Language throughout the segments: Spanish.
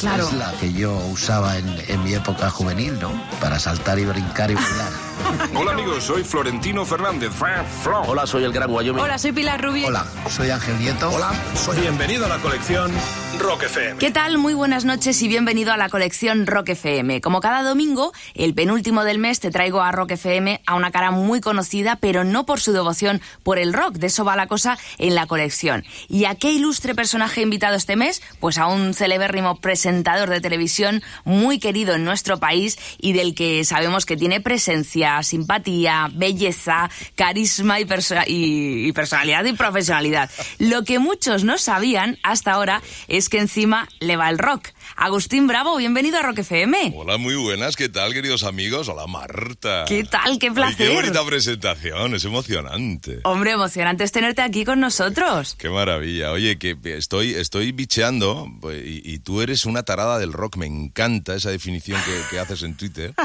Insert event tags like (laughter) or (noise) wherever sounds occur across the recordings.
Claro. es la que yo usaba en, en mi época juvenil, ¿no? Para saltar y brincar y bailar. (laughs) Hola amigos, soy Florentino Fernández. Flo. Hola, soy el Gran Wyoming. Hola, soy Pilar Rubio. Hola, soy Ángel Nieto. Hola, soy Bienvenido a la colección Rock FM. ¿Qué tal? Muy buenas noches y bienvenido a la colección Rock FM. Como cada domingo, el penúltimo del mes te traigo a Rock FM a una cara muy conocida, pero no por su devoción por el rock. De eso va la cosa en la colección. ¿Y a qué ilustre personaje invitado este mes? Pues a un celebérrimo presentador de televisión muy querido en nuestro país y del que sabemos que tiene presencia, simpatía, belleza, carisma y- y personalidad y profesionalidad. Lo que muchos no sabían hasta ahora es que encima le va el rock. Agustín Bravo, bienvenido a Rock FM. Hola, muy buenas, ¿qué tal, queridos amigos? Hola, Marta. ¿Qué tal? ¡Qué Ay, placer! qué bonita presentación, es emocionante. Hombre, emocionante es tenerte aquí con nosotros. Qué maravilla. Oye, que estoy, estoy bicheando pues, y, y tú eres una tarada del rock. Me encanta esa definición que, que haces en Twitter. (laughs)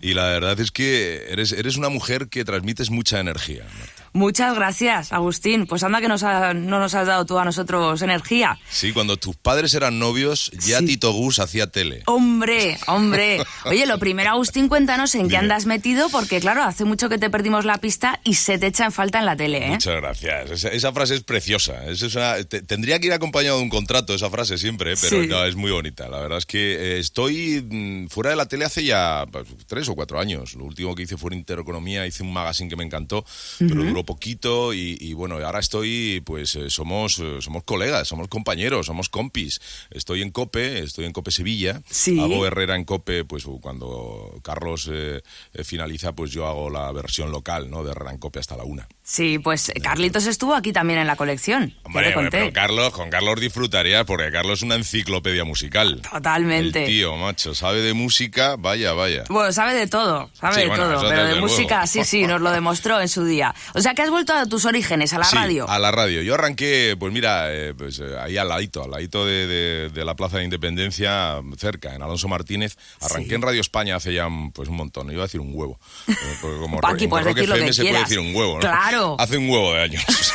Y la verdad es que eres, eres una mujer que transmites mucha energía, Marta. Muchas gracias, Agustín. Pues anda que nos ha- no nos has dado tú a nosotros energía. Sí, cuando tus padres eran novios, ya Sí. Tito Gus hacía tele. Hombre, hombre. (laughs) Oye, lo primero, Agustín, cuéntanos en qué andas metido, porque claro, hace mucho que te perdimos la pista y se te echa en falta en la tele, ¿eh? Muchas gracias. Esa, esa frase es preciosa. Es esa- te- tendría que ir acompañado de un contrato esa frase siempre, ¿eh? pero Sí. no, es muy bonita. La verdad es que eh, estoy mm, fuera de la tele hace ya pues, tres o cuatro años. Lo último que hice fue en Intereconomía, hice un magazine que me encantó, pero duró poquito y, y bueno, ahora estoy, pues eh, somos, eh, somos colegas, somos compañeros, somos compis. Estoy en COPE, estoy en COPE Sevilla. Sí. Hago Herrera en COPE, pues cuando Carlos eh, finaliza, pues yo hago la versión local, ¿no? De Herrera en COPE hasta la una. Sí, pues Carlitos estuvo aquí también en la colección. Hombre, conté. pero Carlos, con Carlos disfrutarías porque Carlos es una enciclopedia musical. Totalmente. El tío, macho, sabe de música, vaya, vaya. Bueno, sabe de todo, sabe Sí, de bueno, todo, pero de música sí, sí, nos lo demostró en su día. O sea que has vuelto a tus orígenes, a la Sí, radio. a la radio. Yo arranqué, pues mira, eh, pues eh, ahí al ladito, al ladito de, de- de la Plaza de Independencia, cerca, en Alonso Martínez. Arranqué Sí. en Radio España hace ya pues un montón, iba a decir un huevo. Eh, porque como Paqui, en puedes Rock decir lo FM que se puede decir un huevo, ¿no? Claro. Hace un huevo de años. (laughs)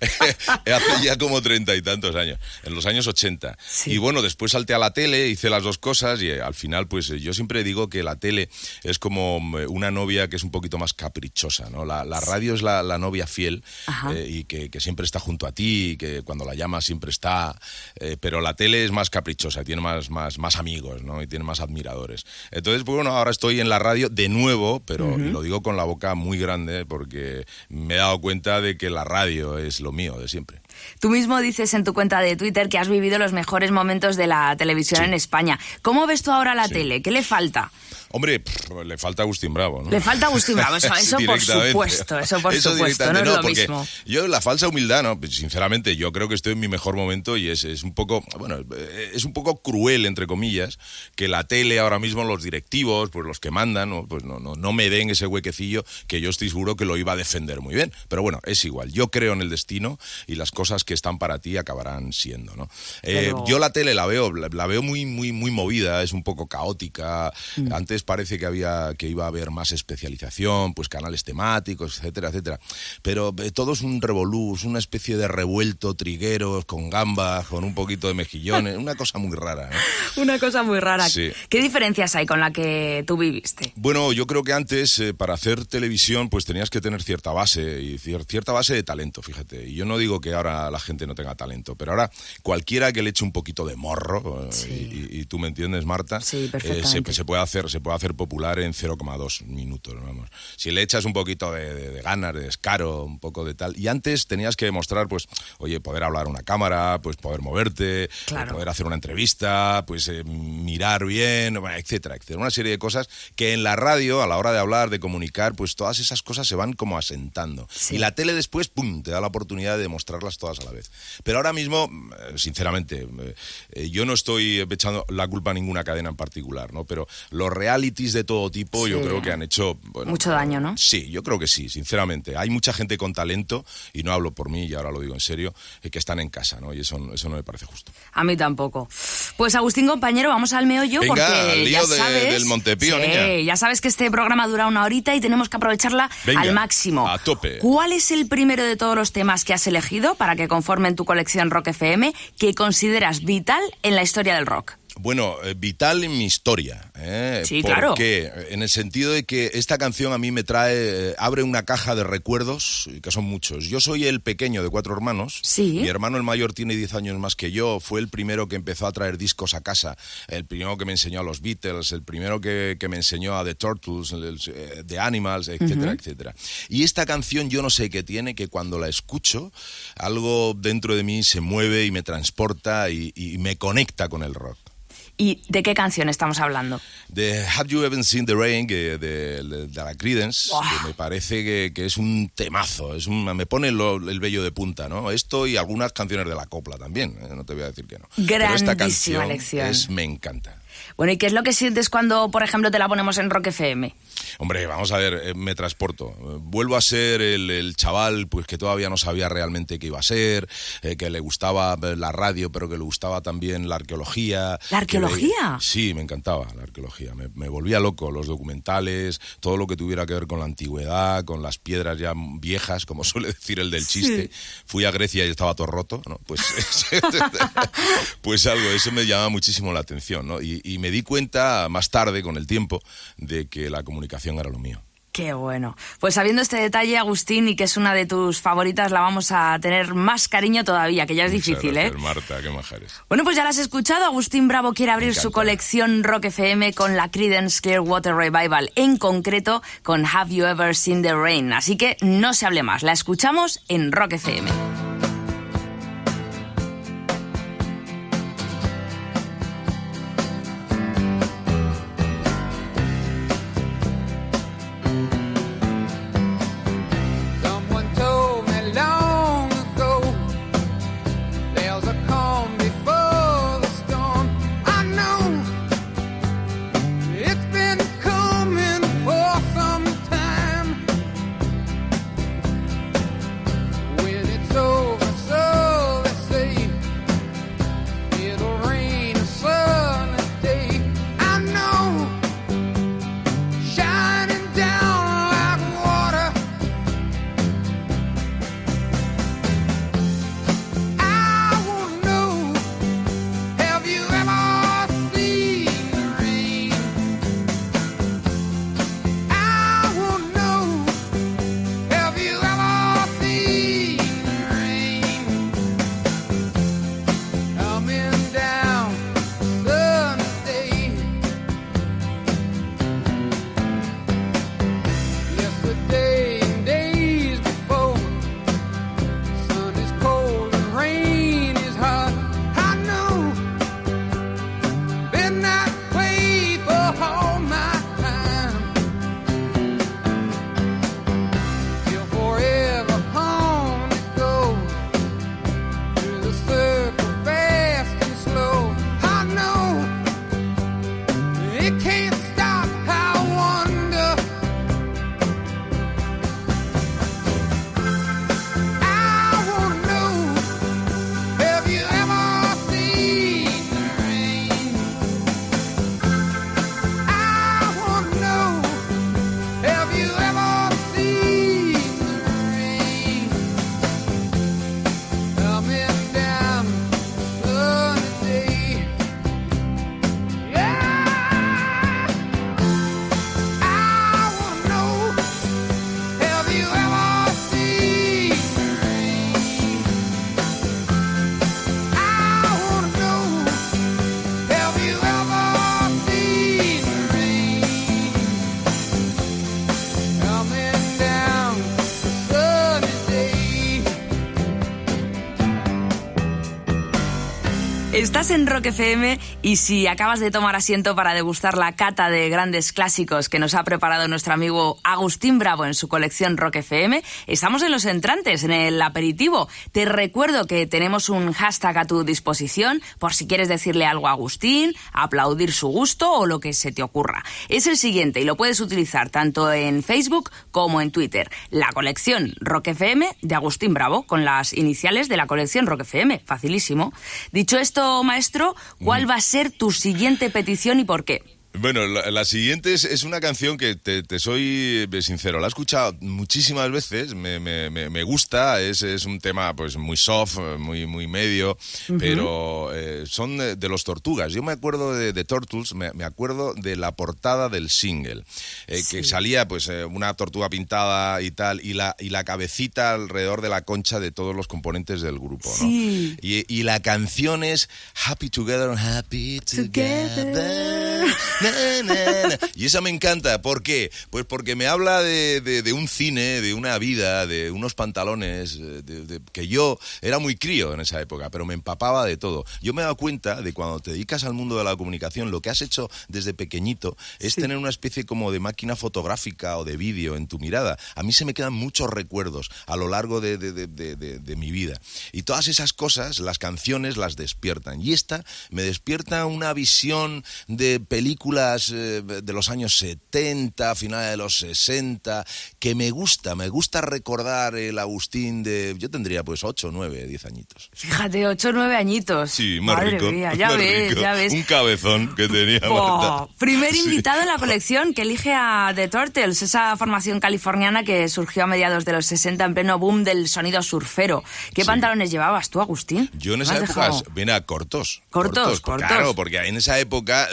hace ya como treinta y tantos años, en los años 80. Sí. Y bueno, después salté a la tele, hice las dos cosas y eh, al final, pues eh, yo siempre digo que la tele es como mm, una novia que es un poquito más caprichosa, ¿no? La, la radio es la, la novia fiel eh, y que, que siempre está junto a ti, y que cuando la llamas siempre está, eh, pero la tele es más caprichosa, tiene más, más, más amigos, ¿no? Y tiene más admiradores. Entonces, pues bueno, ahora estoy en la radio de nuevo, pero y lo digo con la boca muy grande porque me he dado cuenta de que la radio es lo mío de siempre. Tú mismo dices en tu cuenta de Twitter que has vivido los mejores momentos de la televisión Sí. en España. ¿Cómo ves tú ahora la Sí. tele? ¿Qué le falta? Hombre, pff, le falta Agustín Bravo, ¿no? Le falta Agustín Bravo, eso- (laughs) eso por supuesto, eso por supuesto, no es lo porque mismo. Yo, la falsa humildad, no, Pues, sinceramente, yo creo que estoy en mi mejor momento y es, es un poco, bueno, eh, es un poco cruel, entre comillas, que la tele ahora mismo, los directivos, pues los que mandan, ¿no? pues no, no, no me den ese huequecillo que yo estoy seguro que lo iba a defender muy bien. Pero bueno, es igual. Yo creo en el destino y las cosas que están para ti acabarán siendo, ¿no? Eh, Pero- Yo la tele la veo, la, la veo muy, muy, muy movida, es un poco caótica. Mm. Antes parece que había, que iba a haber más especialización, pues canales temáticos, etcétera, etcétera. Pero eh, todo es un revolú, es una especie de revuelto, trigueros, con gambas, con un poquito de mejillones, una cosa muy rara. ¿no? (laughs) Una cosa muy rara. Sí. ¿Qué diferencias hay con la que tú viviste? Bueno, yo creo que antes eh, para hacer televisión pues tenías que tener cierta base y cier- cierta base de talento, fíjate. Y yo no digo que ahora la gente no tenga talento, pero ahora cualquiera que le eche un poquito de morro, eh, Sí. y, y tú me entiendes, Marta, Sí, eh, se, se puede hacer se puede hacer popular en 0,2 minutos, vamos. Si le echas un poquito de, de- de ganas, de descaro, un poco de tal. Y antes tenías que demostrar, pues, oye, poder hablar a una cámara, pues poder moverte, Claro. poder hacer una entrevista, pues eh, mirar bien, etcétera, etcétera. Una serie de cosas que en la radio, a la hora de hablar, de comunicar, pues todas esas cosas se van como asentando. Y la tele después, ¡pum!, te da la oportunidad de demostrarlas todas a la vez. Pero ahora mismo, eh, sinceramente, eh, yo no estoy echando la culpa a ninguna cadena en particular, ¿no? Pero los realities de todo tipo yo creo que han hecho... bueno, Mucho daño, ¿no? Sí, yo creo que sí, sinceramente. Hay mucha gente con talento, y no hablo por mí, y ahora lo digo en serio, eh, que están en casa, ¿no? Y eso, eso no me parece justo. A mí tampoco. Pues Agustín, compañero, vamos al meollo Venga, porque al lío ya de- sabes, del Montepío, sí, niña. ya sabes que este programa dura una horita y tenemos que aprovecharla Venga, al máximo. a tope. ¿Cuál es el primero de todos los temas que has elegido para que conformen tu colección Rock FM que consideras vital en la historia del rock? Bueno, eh, vital en mi historia. ¿eh? Sí, Porque, claro. En el sentido de que esta canción a mí me trae, eh, abre una caja de recuerdos, que son muchos. Yo soy el pequeño de cuatro hermanos. Sí. Mi hermano el mayor tiene 10 años más que yo. Fue el primero que empezó a traer discos a casa. El primero que me enseñó a los Beatles, el primero que, que me enseñó a The Turtles, eh, The Animals, etcétera, etcétera. Y esta canción yo no sé qué tiene, que cuando la escucho, algo dentro de mí se mueve y me transporta y- y me conecta con el rock. ¿Y de qué canción estamos hablando? De Have You Ever Seen the Rain, que de, de- de la Creedence, Buah. que me parece que, que es un temazo, es un, me pone lo- el vello de punta, ¿no? Esto y algunas canciones de la copla también, ¿eh? no te voy a decir que no. Pero esta Grandísima canción elección. es, me encanta. Bueno, ¿y qué es lo que sientes cuando, por ejemplo, te la ponemos en Rock FM? Hombre, vamos a ver, eh, me transporto. Vuelvo a ser el, el chaval pues que todavía no sabía realmente qué iba a ser, eh, que le gustaba eh, la radio, pero que le gustaba también la arqueología. ¿La arqueología? Sí, me encantaba la arqueología. Me, me volvía loco los documentales, todo lo que tuviera que ver con la antigüedad, con las piedras ya viejas, como (laughs) suele decir el del chiste. Fui a Grecia y estaba todo roto, ¿no? Pues, (laughs) (laughs) pues algo, eso me llama muchísimo la atención, ¿no? Y, y me di cuenta más tarde, con el tiempo, de que la comunicación era lo mío. Qué bueno. Pues sabiendo este detalle, Agustín, y que es una de tus favoritas, la vamos a tener más cariño todavía, que ya es Muchas difícil, gracias, ¿eh? Marta, qué majares. Bueno, pues ya la has escuchado. Agustín Bravo quiere abrir su colección Rock FM con la Creedence Clearwater Revival, en concreto con Have You Ever Seen the Rain. Así que no se hable más. La escuchamos en Rock FM. Estás en Rock FM y si acabas de tomar asiento para degustar la cata de grandes clásicos que nos ha preparado nuestro amigo Agustín Bravo en su colección Rock FM, estamos en los entrantes, en el aperitivo. Te recuerdo que tenemos un hashtag a tu disposición por si quieres decirle algo a Agustín, aplaudir su gusto o lo que se te ocurra. Es el siguiente y lo puedes utilizar tanto en Facebook como en Twitter. La colección Rock FM de Agustín Bravo, con las iniciales de la colección Rock FM. Facilísimo. Dicho esto, maestro, ¿cuál va a ser tu siguiente petición y por qué? Bueno, la, la siguiente es, es una canción que te, te soy eh, sincero, la he escuchado muchísimas veces, me, me, me, me gusta, es, es un tema pues muy soft, eh, muy, muy medio, pero eh, son de, de los Tortugas. Yo me acuerdo de, de Turtles, me, me acuerdo de la portada del single, eh, que salía pues eh, una tortuga pintada y tal, y la, y la cabecita alrededor de la concha de todos los componentes del grupo, ¿no? Sí. Y, y la canción es Happy Together, Happy Together. (laughs) Na, na, na. Y esa me encanta. ¿Por qué? Pues porque me habla de, de- de un cine, de una vida, de unos pantalones, eh, de- que yo era muy crío en esa época, pero me empapaba de todo. Yo me he dado cuenta de cuando te dedicas al mundo de la comunicación, lo que has hecho desde pequeñito es tener una especie como de máquina fotográfica o de vídeo en tu mirada. A mí se me quedan muchos recuerdos a lo largo de mi vida. Y todas esas cosas, las canciones las despiertan. Y esta me despierta una visión de películas eh, de los años 70, finales de los 60, que me gusta, me gusta recordar el Agustín de... Yo tendría pues 8, 9, 10 añitos. Fíjate, ocho o nueve añitos. Sí, más Madre rico. mía, (laughs) ya más ves, rico. ya ves. Un cabezón que tenía. Marta. primer Sí. invitado en la (laughs) colección que elige a The Turtles, esa formación californiana que surgió a mediados de los 60 en pleno boom del sonido surfero. ¿Qué Sí. pantalones llevabas tú, Agustín? Yo en ¿Me esa época, dejado? mira, cortos. Cortos, cortos. Claro, porque en esa época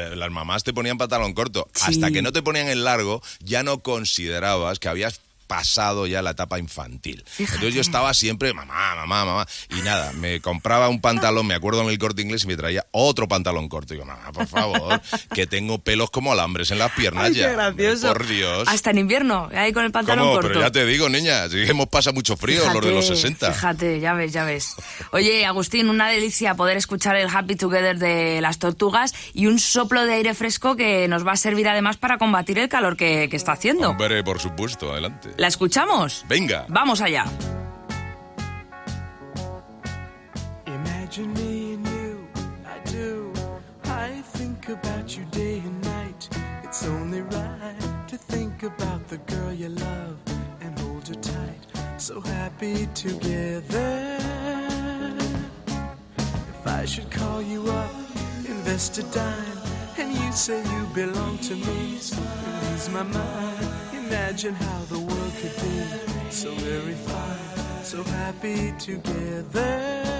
eh, las mamás te ponían pantalón corto. Sí. Hasta que no te ponían el largo, ya no considerabas que habías pasado ya la etapa infantil. Fíjate. Entonces yo estaba siempre, mamá, mamá, mamá. Y nada, me compraba un pantalón, me acuerdo en el corte inglés y me traía otro pantalón corto. Y digo, mamá, por favor, que tengo pelos como alambres en las piernas Ay, ya. qué gracioso. Por Dios. Hasta en invierno, ahí con el pantalón ¿Cómo? corto. Pero ya te digo, niña, si hemos pasado mucho frío los de los Fíjate, 60. Fíjate, ya ves, ya ves. Oye, Agustín, una delicia poder escuchar el Happy Together de las tortugas y un soplo de aire fresco que nos va a servir además para combatir el calor que, que está haciendo. Hombre, por supuesto, adelante. ¿La escuchamos? Venga. Vamos allá. Imagine me and you, I do. I think about you day and night. It's only right to think about the girl you love and hold her tight. So happy together. If I should call you up, invest a dime, and you say you belong to me, you my mind. Imagine how the world could be so very fine, so happy together.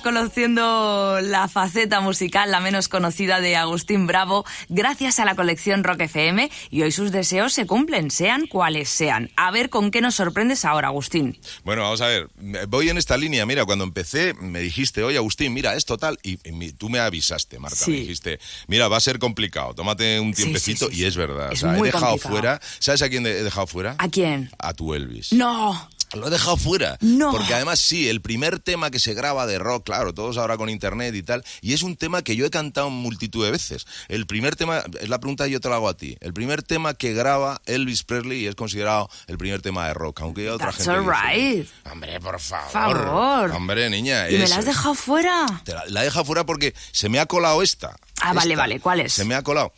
Conociendo la faceta musical, la menos conocida de Agustín Bravo, gracias a la colección Rock FM, y hoy sus deseos se cumplen, sean cuales sean. A ver con qué nos sorprendes ahora, Agustín. Bueno, vamos a ver, voy en esta línea. Mira, cuando empecé me dijiste, oye Agustín, mira, es total. Y, y tú me avisaste, Marta, Sí. me dijiste, mira, va a ser complicado, tómate un tiempecito. sí, sí, y es verdad. Es o sea, he muy dejado complicado. fuera. ¿Sabes a quién he dejado fuera? ¿A quién? A tu Elvis. No. Lo he dejado fuera. No. Porque además sí, el primer tema que se graba de rock, claro, todos ahora con internet y tal, y es un tema que yo he cantado multitud de veces. El primer tema, es la pregunta que yo te la hago a ti, el primer tema que graba Elvis Presley y es considerado el primer tema de rock, aunque hay otra That's gente all dice, right. Hombre, por favor. Favor. Hombre, niña. ¿Y me la has dejado fuera? Te la, la he dejado fuera porque se me ha colado esta. Ah, vale, Esta. vale, ¿cuál es? Se me ha colado.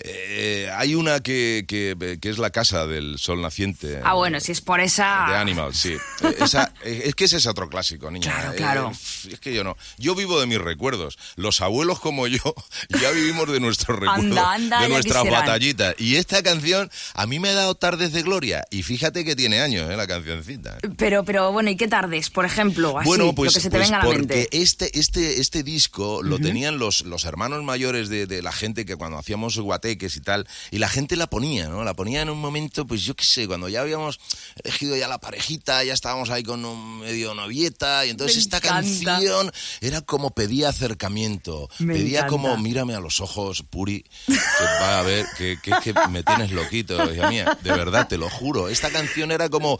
Eh, hay una que, que, que es la casa del sol naciente. Ah, bueno, si es por esa... De Animal, sí. (laughs) Eh, esa- eh, es que ese es otro clásico, niña. Claro, Eh, claro. es que yo no. Yo vivo de mis recuerdos. Los abuelos como yo (laughs) ya vivimos de nuestros recuerdos. Anda, anda, de nuestras batallitas. Y esta canción a mí me ha dado tardes de gloria. Y fíjate que tiene años, ¿eh? La cancioncita. Pero, pero bueno, ¿y qué tardes? Por ejemplo, así, bueno, pues, lo que se te pues venga a la porque mente. este, este, este disco lo tenían los, los hermanos mayores de, de la gente que cuando hacíamos y tal, y la gente la ponía, ¿no? La ponía en un momento, pues yo qué sé, cuando ya habíamos elegido ya la parejita, ya estábamos ahí con un medio novieta, y entonces Me esta encanta. canción era como pedía acercamiento, Me pedía encanta. como mírame a los ojos, Puri, que va a ver, que, que, que me tienes loquito, hija mía, de verdad, te lo juro, esta canción era como,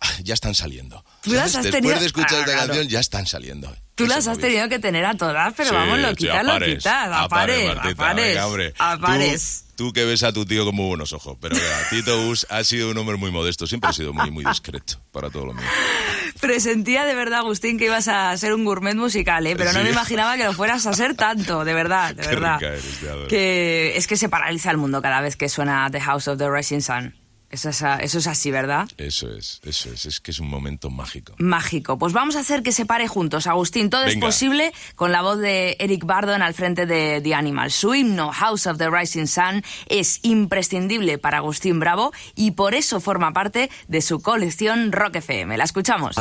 "Ah, ya están saliendo. Tú has Después tenido- de escuchar Ah, esta claro. canción, ya están saliendo. Tú las has tenido que tener a todas, pero Sí, vamos, lo quitas, lo quitas, a a pares, pares, a Martita, pares, venga, hombre. a Tú- que ves a tu tío con muy buenos ojos, pero Tito Bus ha sido un hombre muy modesto, siempre ha sido muy, muy discreto para todo lo mío. Presentía de verdad, Agustín, que ibas a ser un gourmet musical, ¿eh? pero no Sí. me imaginaba que lo fueras a ser tanto, de verdad, de (laughs) Qué verdad. eres. Que es que se paraliza el mundo cada vez que suena The House of the Rising Sun. Eso es, eso es así, ¿verdad? Eso es, eso es, es que es un momento mágico. Mágico. Pues vamos a hacer que se pare juntos, Agustín. Todo es posible con la voz de Eric Bardon al frente de The Animal. Su himno House of the Rising Sun es imprescindible para Agustín Bravo y por eso forma parte de su colección Rock FM. La escuchamos.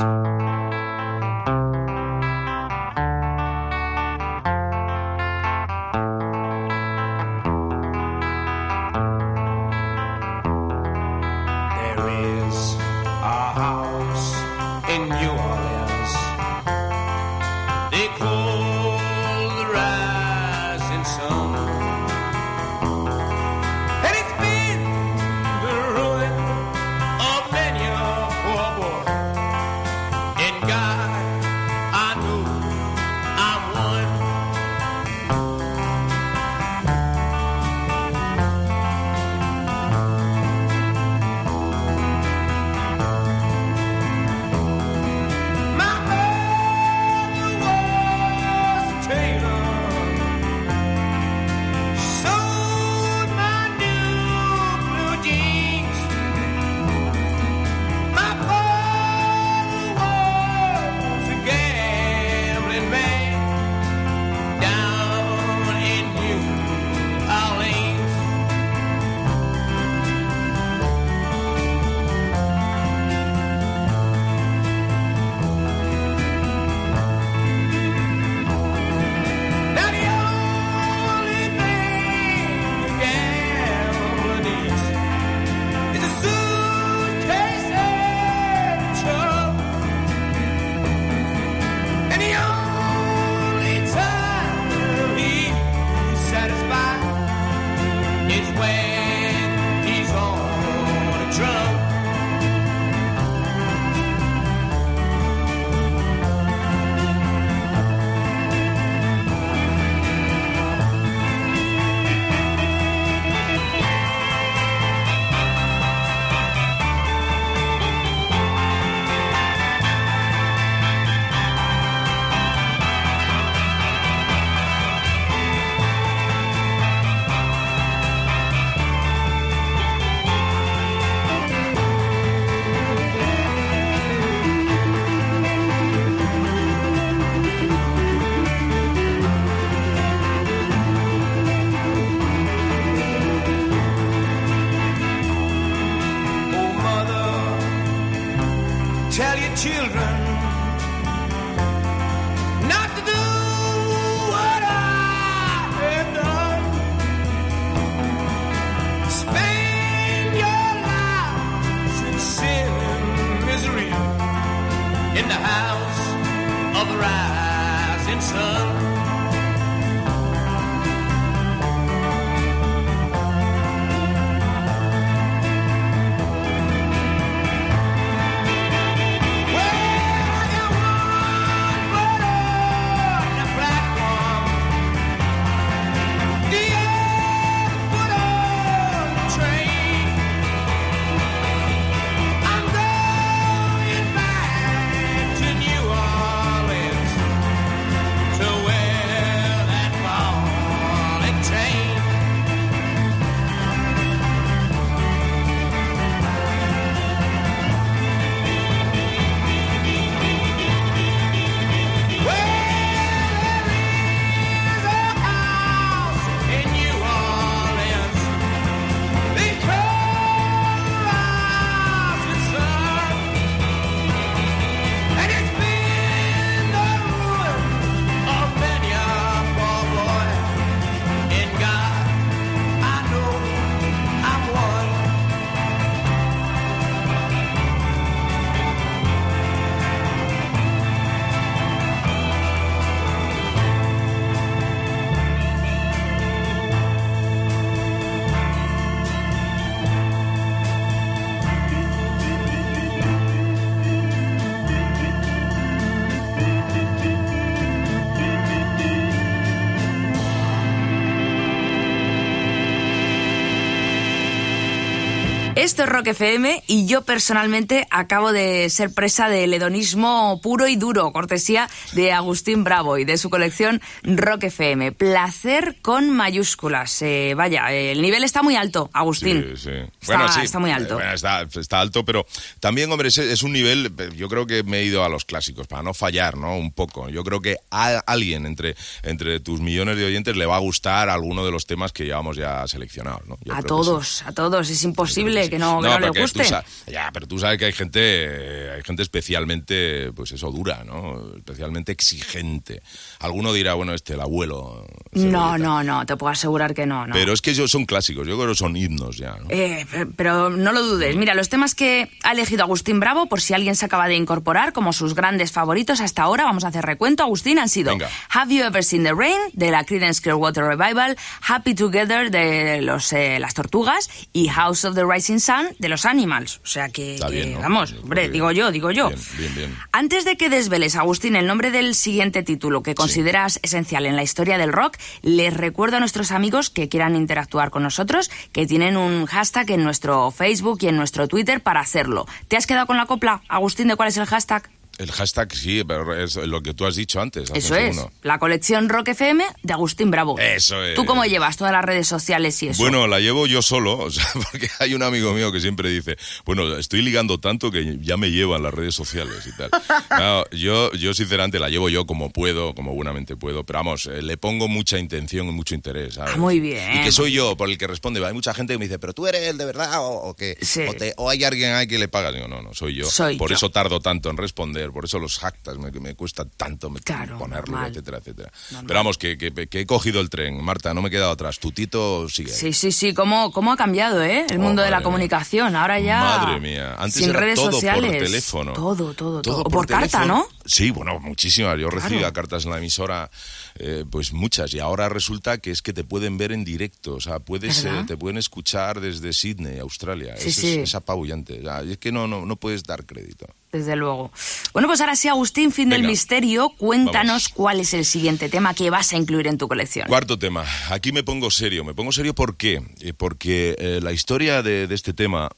Esto es Rock FM y yo personalmente acabo de ser presa del hedonismo puro y duro, cortesía de Agustín Bravo y de su colección Rock FM. Placer con mayúsculas. Eh, vaya, el nivel está muy alto, Agustín. Sí, sí. Está- Bueno, sí. está muy alto. Bueno, está, está alto, pero también, hombre, es, es un nivel, yo creo que me he ido a los clásicos, para no fallar, ¿no? Un poco. Yo creo que a alguien entre, entre tus millones de oyentes le va a gustar alguno de los temas que llevamos ya seleccionados, ¿no? Yo A que todos, a todos. Es imposible que no, que no le tú guste. ya, pero tú sabes que hay gente, eh, hay gente especialmente, pues eso, dura, ¿no? Especialmente exigente. Alguno dirá, bueno, este, el abuelo. No, no, no, te puedo asegurar que no. no. Pero es que ellos son clásicos, yo creo que son himnos ya, ¿no? Eh, pe- pero no lo dudes. Mira, los temas que ha elegido Agustín Bravo, por si alguien se acaba de incorporar como sus grandes favoritos hasta ahora, vamos a hacer recuento. Agustín, han sido Venga. Have You Ever Seen the Rain, de la Creedence Clearwater Revival, Happy Together, de los, eh, las Tortugas, y House of the Rising Sun, de los Animals. O sea que, Está que, bien, ¿no? vamos, hombre, digo yo, digo yo. Bien, bien, bien. Antes de que desveles, Agustín, el nombre del siguiente título que consideras esencial en la historia del rock, les recuerdo a nuestros amigos que quieran interactuar con nosotros que tienen un hashtag en nuestro Facebook y en nuestro Twitter para hacerlo. ¿Te has quedado con la copla, Agustín, de cuál es el hashtag? El hashtag sí, pero es lo que tú has dicho antes. Eso es, segundo. la colección Rock FM de Agustín Bravo. Eso es. ¿Tú cómo llevas todas las redes sociales y eso? Bueno, la llevo yo solo, (laughs) o sea, porque hay un amigo mío que siempre dice, bueno, estoy ligando tanto que ya me llevan las redes sociales y tal. (laughs) Claro, yo, yo sinceramente la llevo yo como puedo, como buenamente puedo, pero vamos, eh, le pongo mucha intención y mucho interés. ¿sabes? Ah, muy bien. Y que soy yo por el que responde. Hay mucha gente que me dice, pero tú eres el de verdad o, o que Sí. o, te- o hay alguien ahí que le paga. Digo, no, no, soy yo. Soy por yo. eso tardo tanto en responder, por eso los hashtags me, me cuesta tanto Claro, ponerlo, normal. etcétera, etcétera. Normal. Pero vamos, que, que- que he cogido el tren, Marta, no me he quedado atrás. Tu tito sigue. ahí. Sí, sí, sí, cómo, cómo ha cambiado, ¿eh? El Oh, mundo de la mía. comunicación. Ahora ya. Madre mía, antes sin era redes todo sociales. por teléfono. Todo, todo, todo. O por, por carta. ¿no? Sí, bueno, muchísimas. Yo recibía Claro. cartas en la emisora, eh, pues muchas. Y ahora resulta que es que te pueden ver en directo. O sea, puedes, eh, te pueden escuchar desde Sydney, Australia. Sí, es, sí. Es, es apabullante. O sea, es que no, no, no puedes dar crédito. Desde luego. Bueno, pues ahora sí, Agustín, fin del misterio. Cuéntanos Vamos. cuál es el siguiente tema que vas a incluir en tu colección. Cuarto tema. Aquí me pongo serio. Me pongo serio ¿por qué? Eh, porque eh, la historia de, de este tema,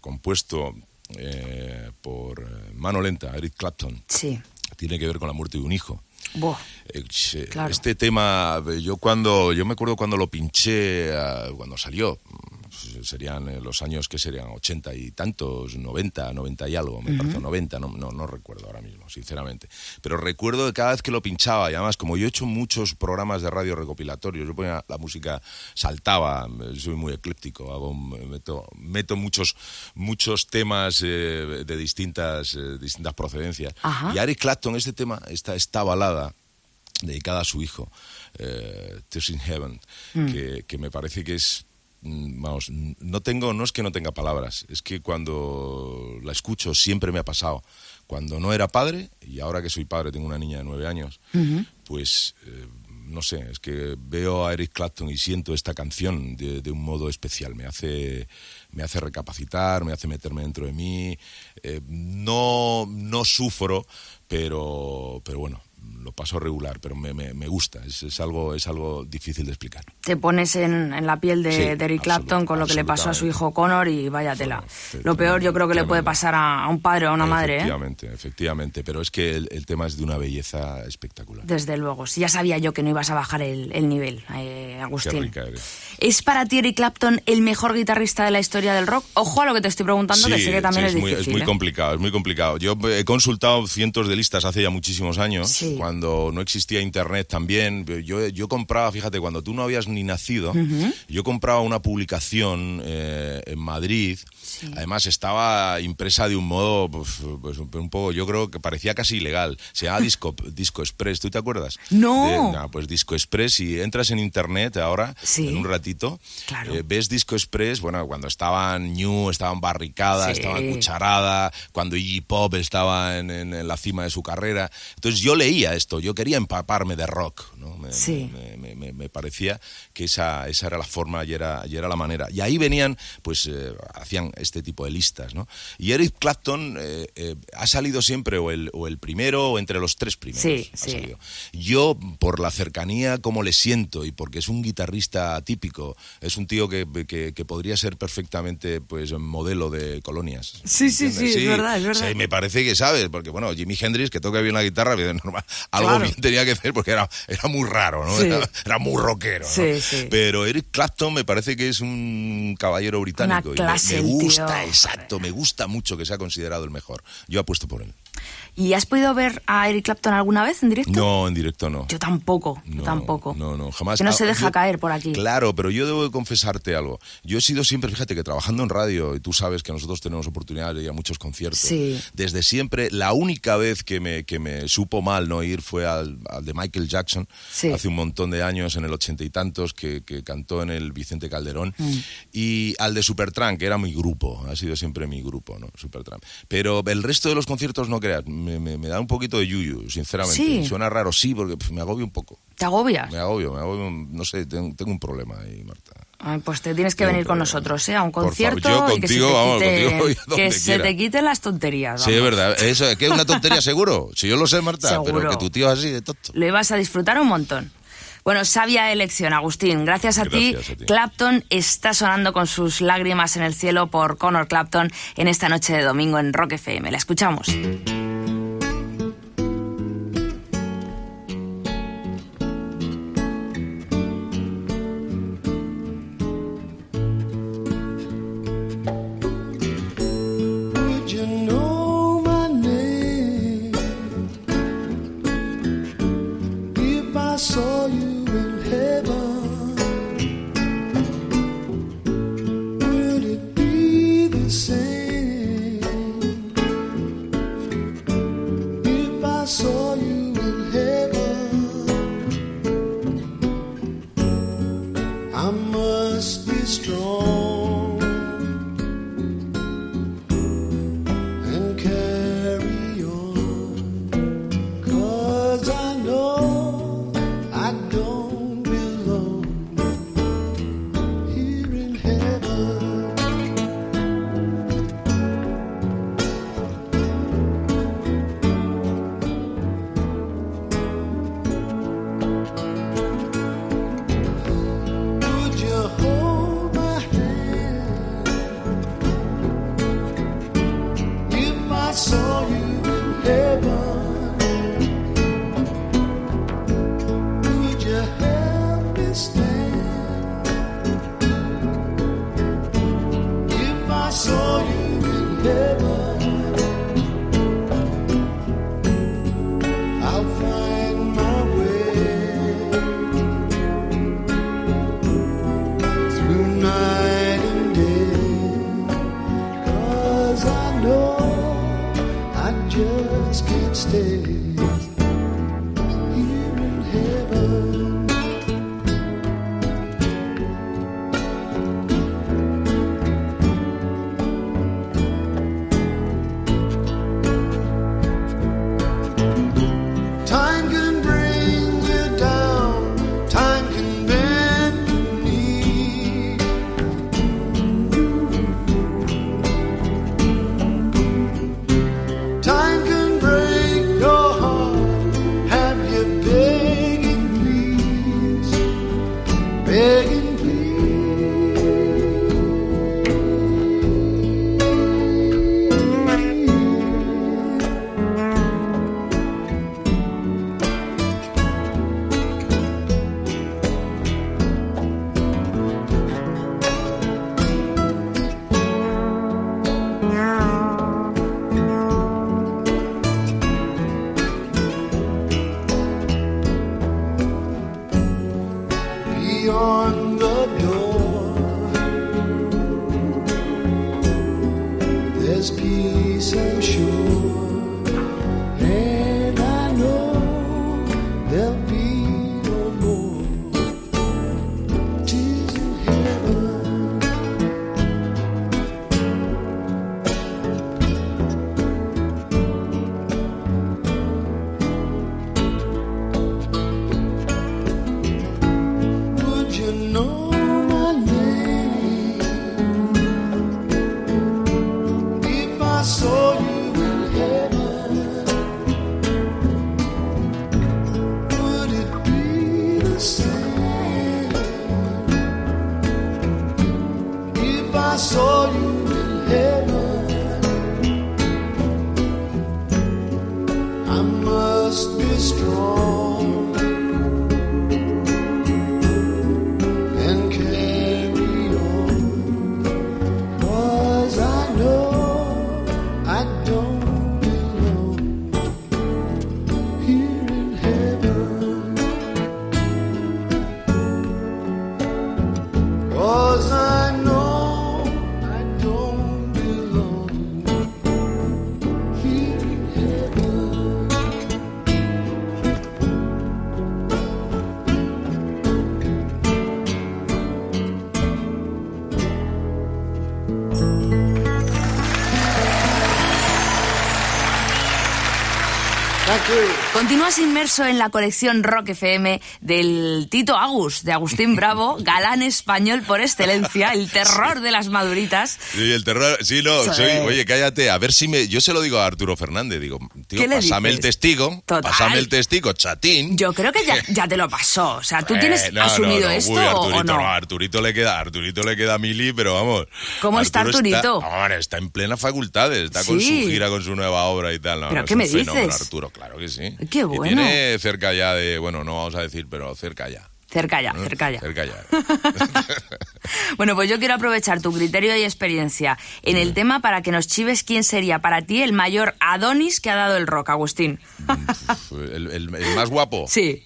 compuesto eh, por mano lenta, Eric Clapton, Sí. tiene que ver con la muerte de un hijo. Buah. Eh, Claro. Este tema, yo cuando, yo me acuerdo cuando lo pinché, ah, cuando salió, pues, serían eh, los años que serían 80 y tantos, 90, 90 y algo, me Ujú. parece, 90, no, no, no recuerdo ahora mismo, sinceramente. Pero recuerdo que cada vez que lo pinchaba, y además como yo he hecho muchos programas de radio recopilatorios, yo ponía la música, saltaba, eh, soy muy hago, un- meto, meto muchos, muchos temas eh, de distintas, eh, distintas procedencias. Ajá. Y Eric Clapton, este tema, esta, esta balada, dedicada a su hijo, eh, Tears in Heaven, Mm. que, que me parece que es, mm, vamos, no tengo, no es que no tenga palabras, es que cuando la escucho siempre me ha pasado. Cuando no era padre, y ahora que soy padre, tengo una niña de nueve años, pues eh, no sé, es que veo a Eric Clapton y siento esta canción de, de un modo especial. Me hace, me hace recapacitar, me hace meterme dentro de mí. Eh, no, no sufro, pero, pero bueno, lo paso regular, pero me, me, me gusta. Es, es algo, es algo difícil de explicar. Te pones en, en la piel de, Sí, de Eric Clapton con lo que le pasó a su hijo Connor y vaya tela. Lo peor yo creo que le puede pasar a, a un padre o a una madre, ¿eh? Efectivamente, efectivamente. Pero es que el, el tema es de una belleza espectacular. Desde luego. Sí, ya sabía yo que no ibas a bajar el, el nivel, eh, Qué Agustín. rica eres. ¿Es para ti Eric Clapton el mejor guitarrista de la historia del rock? Ojo a lo que te estoy preguntando, que sé que también sí, es, muy, difícil. es muy ¿eh? complicado, es muy complicado. Yo he consultado cientos de listas hace ya muchísimos años, Sí. Cuando no existía internet también. Yo, yo compraba, fíjate, cuando tú no habías ni nacido, Ujú. yo compraba una publicación eh, en Madrid. Además estaba impresa de un modo, pues, pues, un poco, yo creo que parecía casi ilegal. Se llama Disco, Disco Express, ¿tú te acuerdas? No. De- nah, pues Disco Express, y entras en internet ahora, Sí. en un ratito, Claro. eh, ves Disco Express, bueno, cuando estaban New, estaban Barricada, Sí. estaban Cucharada, cuando Iggy Pop estaba en, en- en la cima de su carrera. Entonces yo leía esto, yo quería empaparme de rock, ¿no? Me, Sí. me, me- me- parecía que esa, esa era la forma y era, y era la manera. Y ahí venían, pues, eh, hacían este tipo de listas, ¿no? Y Eric Clapton eh, eh, ha salido siempre o el, o el primero o entre los tres primeros. Sí, ha sí. salido. Yo, por la cercanía, como le siento y porque es un guitarrista típico, es un tío que, que- que podría ser perfectamente pues modelo de colonias. Sí, sí, ¿entiendes? sí, es verdad, es verdad. Sí, me parece que sabes, porque bueno, Jimi Hendrix, que toca bien la guitarra, normal, algo Claro. bien tenía que hacer porque era, era muy raro, ¿no? Sí. Era, era muy rockero. ¿no? Sí, sí. Pero Eric Clapton me parece que es un caballero británico. y me- gusta, tío. exacto, me gusta mucho que sea considerado el mejor. Yo apuesto por él. ¿Y has podido ver a Eric Clapton alguna vez en directo? No, en directo no. Yo tampoco, yo tampoco. No, no, jamás. Que no se Ah, deja yo- caer por aquí. Claro, pero yo debo de confesarte algo. Yo he sido siempre, fíjate que trabajando en radio, y tú sabes que nosotros tenemos oportunidad de ir a muchos conciertos. Sí. Desde siempre, la única vez que me, que me supo mal no ir fue al, al de Michael Jackson, Sí. hace un montón de años, en el ochenta y tantos, que, que cantó en el Vicente Calderón. Mm. Y al de Supertramp, que era mi grupo, ha sido siempre mi grupo, ¿no? Supertramp. Pero el resto de los conciertos, no creas, me, me- me da un poquito de yuyu, sinceramente. Sí. Suena raro, sí, porque me agobio un poco. ¿Te agobias? Me agobio, me agobio, no sé, tengo, tengo un problema ahí, Marta. Ay, pues te tienes que venir con nosotros, ¿eh? A un favor, concierto yo y que se te contigo, vamos, quite- (laughs) que se te quiten las tonterías. Sí, es verdad. Eso, que es una (laughs) tontería seguro. Si yo lo sé, Marta, Seguro. pero que tu tío es así de tonto. Lo ibas a disfrutar un montón. Bueno, sabia elección, Agustín. Gracias a, Gracias ti, a ti. Clapton está sonando con sus lágrimas en el cielo por Connor Clapton en esta noche de domingo en Rock FM. La escuchamos. Continúas inmerso en la colección Rock FM del Tito Agus, de Agustín Bravo, (laughs) galán español por excelencia, el terror de las maduritas. Sí, el terror. Sí, no, soy. Oye, cállate, a ver si me. Yo se lo digo a Arturo Fernández, digo, tío, ¿Qué le pásame el testigo. Total. Pásame el testigo, chatín. Yo creo que ya, (laughs) ya te lo pasó. O sea, ¿tú Eh, tienes no, asumido no, no, esto uy, Arturito, o no? a Arturito le queda, a Arturito le queda mili, pero vamos. ¿Cómo está Arturito? Está, hombre, está en plena facultades, está con su gira, con su nueva obra y tal. ¿Pero qué me dices? Arturo, claro que sí. Qué Y bueno. tiene cerca ya de, bueno, no vamos a decir, pero cerca ya. Cerca ya, ¿eh? cerca ya. Cerca ya. (laughs) Bueno, pues yo quiero aprovechar tu criterio y experiencia en el tema para que nos chives quién sería para ti el mayor Adonis que ha dado el rock, Agustín. el, el- el más guapo. Sí.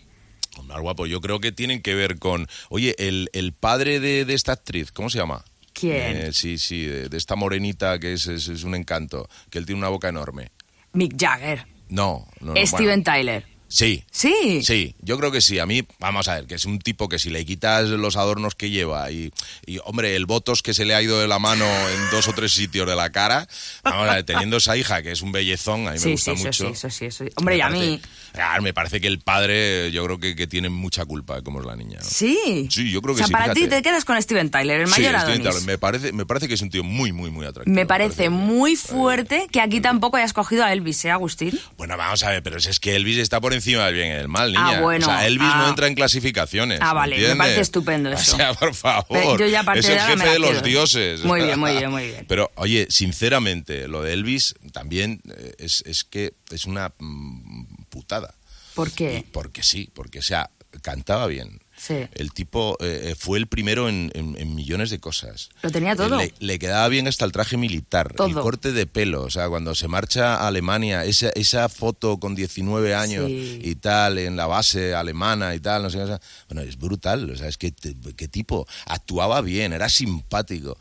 El más guapo, yo creo que tienen que ver con. Oye, el, el padre de, de esta actriz, ¿cómo se llama? ¿Quién? Eh, sí, sí, de, de esta morenita que es, es, es un encanto, que él tiene una boca enorme. Mick Jagger. No, no, no. Steven bueno, Tyler. Sí. Sí. Sí, yo creo que sí. A mí, vamos a ver, que es un tipo que si le quitas los adornos que lleva y, y, hombre, el botos que se le ha ido de la mano en dos o tres sitios de la cara, vamos a ver, teniendo esa hija que es un bellezón, a mí me gusta sí, eso mucho. sí, eso sí, eso sí. Hombre, y a mí... Ah, me parece que el padre, yo creo que, que tiene mucha culpa de cómo es la niña. ¿no? Sí. Sí, yo creo O que sea, sí, para ti te quedas con Steven Tyler, el Sí, mayor estoy Adonis. enterado. me parece, me parece que es un tío muy, muy, muy atractivo. Me parece muy fuerte que aquí tampoco hayas cogido a Elvis, ¿eh, Agustín? Bueno, vamos a ver, pero es que Elvis está por encima del bien y del mal, niña. Ah, bueno. O sea, Elvis Ah. no entra en clasificaciones. Ah, vale, me parece estupendo eso. O sea, por favor. yo ya es el jefe de los dioses. Muy bien, muy bien, muy (laughs) bien. Pero, oye, sinceramente, lo de Elvis también eh, es, es que es una mm, putada. ¿Por qué? Porque sí, porque, o sea, cantaba bien. Sí. El tipo eh, eh, fue el primero en, en- en millones de cosas. Lo tenía todo. Le, le quedaba bien hasta el traje militar, el Todo. corte de pelo, o sea, cuando se marcha a Alemania, esa, esa foto con 19 años Sí. y tal, en la base alemana y tal, no sé qué, bueno, es brutal, o sea, es que, qué tipo, actuaba bien, era simpático.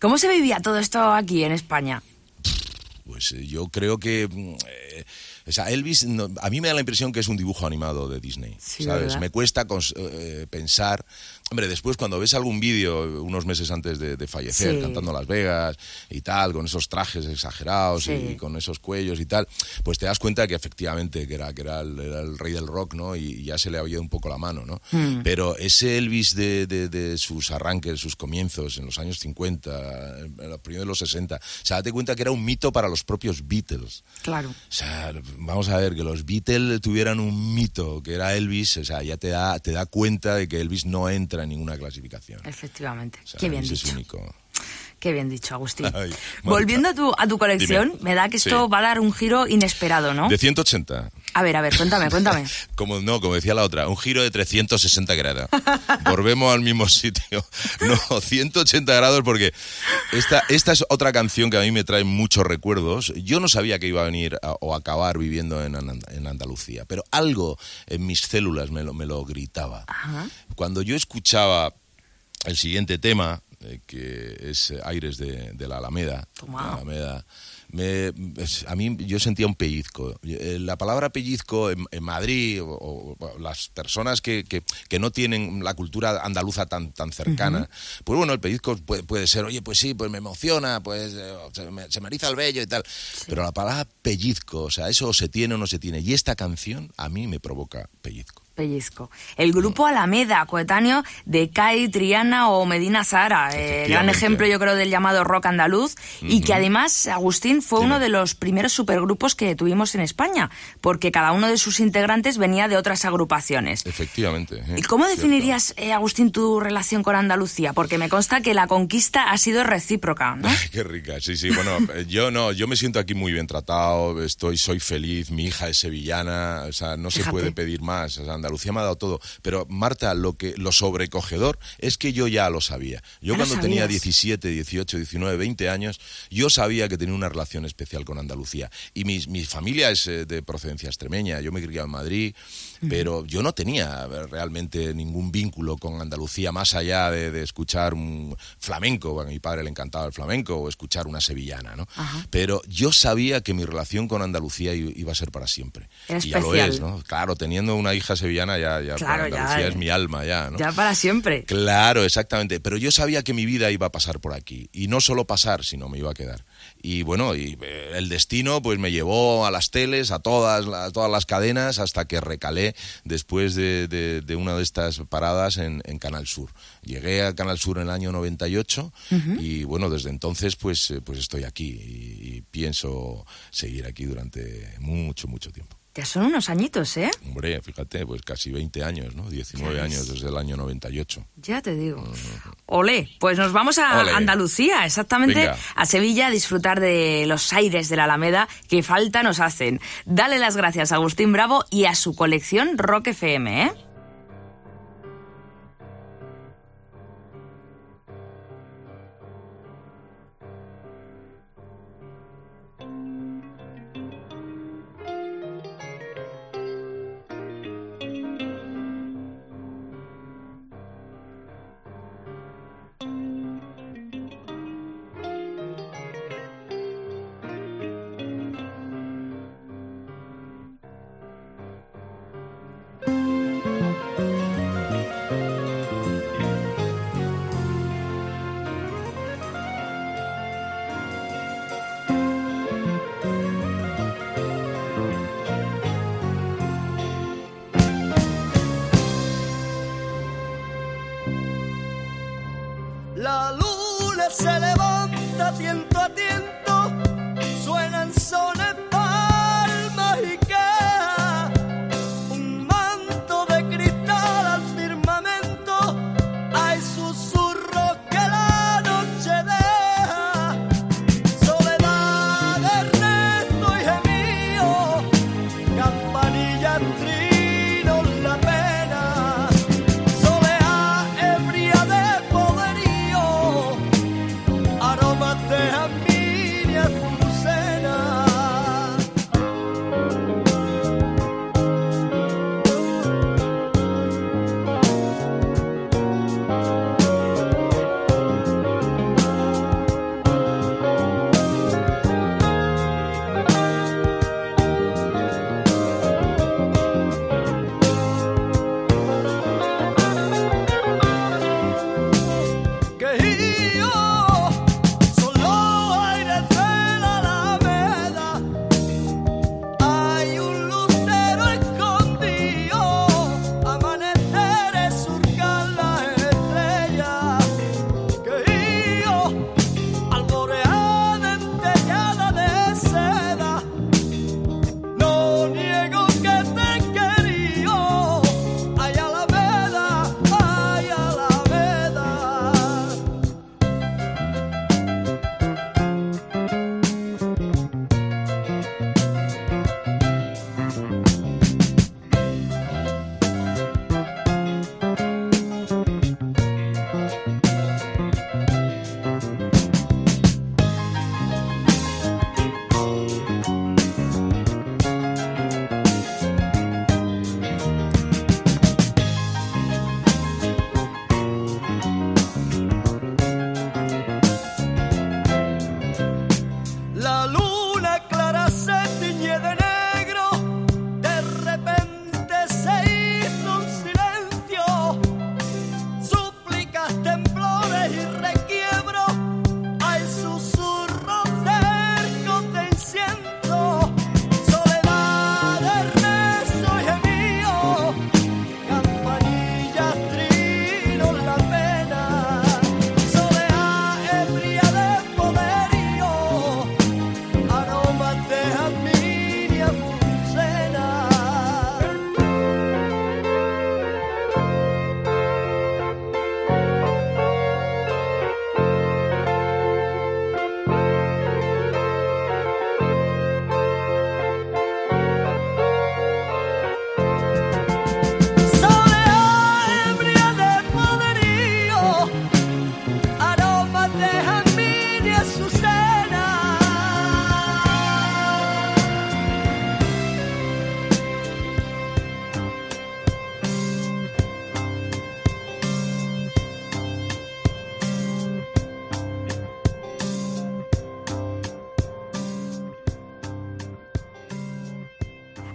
¿Cómo se vivía todo esto aquí en España? Pues eh, yo creo que. mm, eh, o sea, Elvis, no- a mí me da la impresión que es un dibujo animado de Disney. Sí, ¿Sabes? ¿verdad? Me cuesta cons- eh, pensar. Hombre, después cuando ves algún vídeo unos meses antes de, de fallecer, Sí. cantando Las Vegas y tal, con esos trajes exagerados Sí. y con esos cuellos y tal, pues te das cuenta que efectivamente que era, que era, el, era el rey del rock, ¿no? Y ya se le había ido un poco la mano, ¿no? Mm. Pero ese Elvis de, de- de sus arranques, sus comienzos en los años 50, en los primeros de los 60, o sea, date cuenta que era un mito para los propios Beatles. Claro. O sea, vamos a ver, que los Beatles tuvieran un mito que era Elvis, o sea, ya te da, te da cuenta de que Elvis no entra en ninguna clasificación. Efectivamente. O sea, Qué bien Elvis es dicho. único. Qué bien dicho, Agustín. Ay. Volviendo a tu, a tu colección, Dime. me da que esto Sí. va a dar un giro inesperado, ¿no? De 180. A ver, a ver, cuéntame, cuéntame. (laughs) Como, no, como decía la otra, un giro de 360 grados. (laughs) Volvemos al mismo sitio. No, 180 grados porque esta, esta es otra canción que a mí me trae muchos recuerdos. Yo no sabía que iba a venir a- o acabar viviendo en, en Andalucía, pero algo en mis células me lo, me lo gritaba. Ajá. Cuando yo escuchaba el siguiente tema, eh, que es eh, Aires de, de la Alameda, la Alameda, me- a mí yo sentía un pellizco. Eh, La palabra pellizco en, en Madrid, o, o las personas que, que- que no tienen la cultura andaluza tan, tan cercana, pues bueno, el pellizco puede, puede ser, oye, pues sí, pues me emociona, pues se me, se me eriza el vello y tal. Pero la palabra pellizco, o sea, eso se tiene o no se tiene. Y esta canción a mí me provoca pellizco. Pellizco. El grupo Alameda, coetáneo de Kai, Triana o Medina Sara, eh, gran ejemplo yo creo del llamado rock andaluz y que además Agustín fue uno de los primeros supergrupos que tuvimos en España, porque cada uno de sus integrantes venía de otras agrupaciones. Efectivamente. eh, ¿Y cómo definirías, eh, Agustín, tu relación con Andalucía? Porque me consta que la conquista ha sido recíproca, ¿no? Ay, qué rica, sí, sí. Bueno, (laughs) yo no, yo me siento aquí muy bien tratado, estoy, soy feliz, mi hija es sevillana, o sea, no se puede pedir más. O sea, Andalucía me ha dado todo. Pero Marta, lo que, lo sobrecogedor es que yo ya lo sabía. Yo lo cuando tenía sabías. 17, 18, 19, 20 años, yo sabía que tenía una relación especial con Andalucía. Y mi, mi familia es eh, de procedencia extremeña, yo me criado en Madrid, pero yo no tenía realmente ningún vínculo con Andalucía más allá de, de escuchar un flamenco, a mi padre le encantaba el flamenco, o escuchar una sevillana, ¿no? Ajá. Pero yo sabía que mi relación con Andalucía iba a ser para siempre. Y ya lo es, ¿no? Claro, teniendo una hija sevillana ya, ya Claro, ya, Andalucía eh. es mi alma ya, ¿no? Ya para siempre. Claro, exactamente. Pero yo sabía que mi vida iba a pasar por aquí. Y no solo pasar, sino me iba a quedar. Y bueno, y eh, el destino pues me llevó a las teles, a todas, a todas las cadenas, hasta que recalé después de, de- de una de estas paradas en, en Canal Sur. Llegué a Canal Sur en el año 98 y bueno, desde entonces pues, eh, pues estoy aquí y, y pienso seguir aquí durante mucho, mucho tiempo. Ya son unos añitos, ¿eh? Hombre, fíjate, pues casi 20 años, ¿no? 19 Ya ves. años desde el año 98. Ya te digo. Olé, pues nos vamos a Ole. Andalucía, exactamente Venga. a Sevilla, a disfrutar de los aires de la Alameda que falta nos hacen. Dale las gracias a Agustín Bravo y a su colección Rock FM, ¿eh?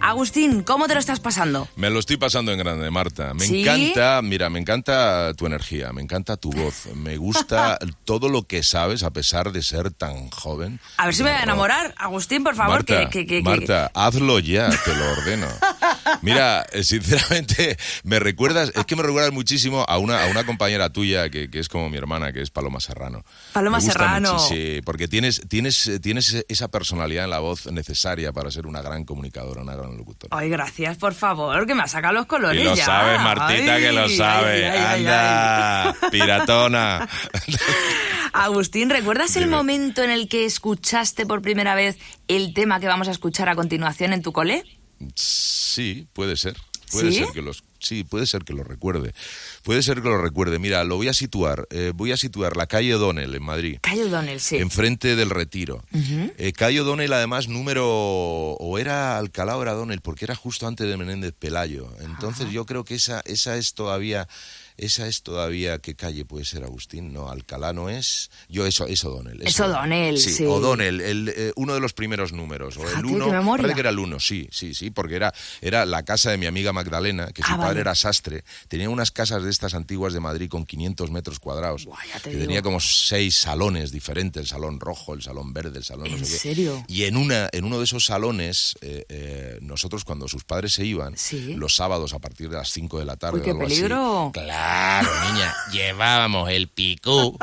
Agustín, ¿cómo te lo estás pasando? Me lo estoy pasando en grande, Marta. Me ¿Sí? encanta, mira, me encanta tu energía, me encanta tu voz, me gusta (laughs) todo lo que sabes a pesar de ser tan joven. A ver si me voy a enamorar. Agustín, por favor, Marta, que, que, Marta, hazlo ya, te lo ordeno. (laughs) Mira, eh, sinceramente, me recuerdas, es que me recuerdas muchísimo a una, a una compañera tuya que, que es como mi hermana, que es Paloma Serrano. Paloma Me gusta Serrano. mucho, sí, porque tienes, tienes, tienes esa personalidad en la voz necesaria para ser una gran comunicadora, una gran Ay, gracias, por favor, que me ha sacado los colores Y lo ya. sabes, Martita, Ay, que lo ay, sabe. ay, ay, Anda, piratona. (laughs) Agustín, ¿recuerdas el momento en el que escuchaste por primera vez el tema que vamos a escuchar a continuación en tu cole? Sí, puede ser. Puede ¿Sí? ser que los sí, puede ser que lo recuerde. Puede ser que lo recuerde. Mira, lo voy a situar. eh, voy a situar la calle O'Donnell en Madrid. Calle O'Donnell, sí. Enfrente del Retiro. Eh, calle O'Donnell, además, número. O era Alcalá o era O'Donnell, porque era justo antes de Menéndez Pelayo. Entonces, yo creo que esa, esa es todavía. Esa es todavía. ¿Qué calle puede ser, Agustín? No, Alcalá no es. Yo, eso, es O'Donnell. Es O'Donnell, sí. O'Donnell, el, eh, uno de los primeros números. O el Fíjate, uno. parece que era el uno, sí, sí, sí, porque era, era la casa de mi amiga Magdalena, que su Ah, padre era sastre. Tenía unas casas de estas antiguas de Madrid con 500 metros cuadrados. ya te que digo. tenía como seis salones diferentes, el salón rojo, el salón verde, el salón no ¿En sé qué. Y en, una, en uno de esos salones, eh, eh, nosotros cuando sus padres se iban, Sí. los sábados a partir de las 5 de la tarde Uy, qué o algo así, peligro. Claro, niña, llevábamos el picú,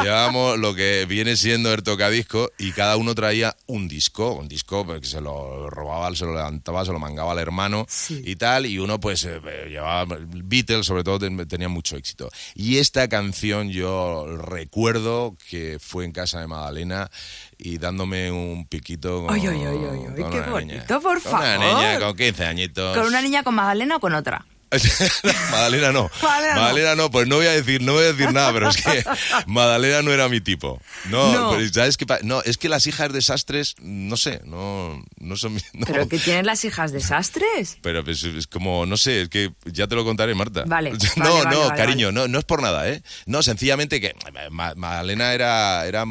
llevábamos lo que viene siendo el tocadisco y cada uno traía un disco, un disco pues, que se lo robaba, se lo levantaba, se lo mangaba al hermano y tal, y uno pues eh, llevaba Beatles, sobre todo ten- tenía mucho éxito. Y esta canción yo recuerdo que fue en casa de Magdalena y dándome un piquito con, Ay, ay, ay, ay, ay, con qué una bonito, niña. por Con Una favor. niña con 15 añitos. ¿Con una niña con Magdalena o con otra? (laughs) (laughs) Magdalena no. Magdalena no. Pues no voy a decir, no voy a decir nada, pero es que (laughs) Magdalena no era mi tipo. No, No. pero ¿sabes qué No, es que las hijas desastres, no sé, no, no son no. ¿Pero que tienen las hijas desastres? Pero pues, es como, no sé, es que ya te lo contaré, Marta. Vale, No, vale, no, vale, cariño, No, no es por nada, ¿eh? No, sencillamente que Ma- Magdalena era, era,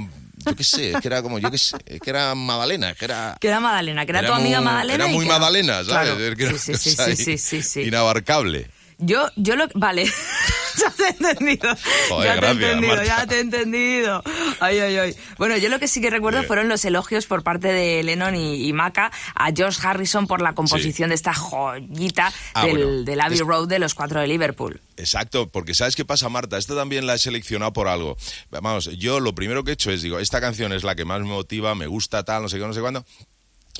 yo qué sé, es que era como, yo qué sé, es que era Magdalena, es que era... Que era Magdalena, que era, era tu amiga Magdalena. Era muy Magdalena, ¿sabes? Claro, era sí, sí, (laughs) sí, sí, sí, sí. Inabarcable. Yo, yo lo... Vale. (laughs) ya te he entendido. Joder, ya te he entendido, Marta. ya te he entendido. Ay, ay, ay. Bueno, yo lo que sí que recuerdo fueron los elogios por parte de Lennon y, y Maca a George Harrison por la composición de esta joyita Ah, del, bueno. del Abbey Road de los cuatro de Liverpool. Exacto, porque ¿sabes qué pasa, Marta? Esta también la he seleccionado por algo. Vamos, yo lo primero que he hecho es, digo, esta canción es la que más me motiva, me gusta tal, no sé qué, no sé cuándo.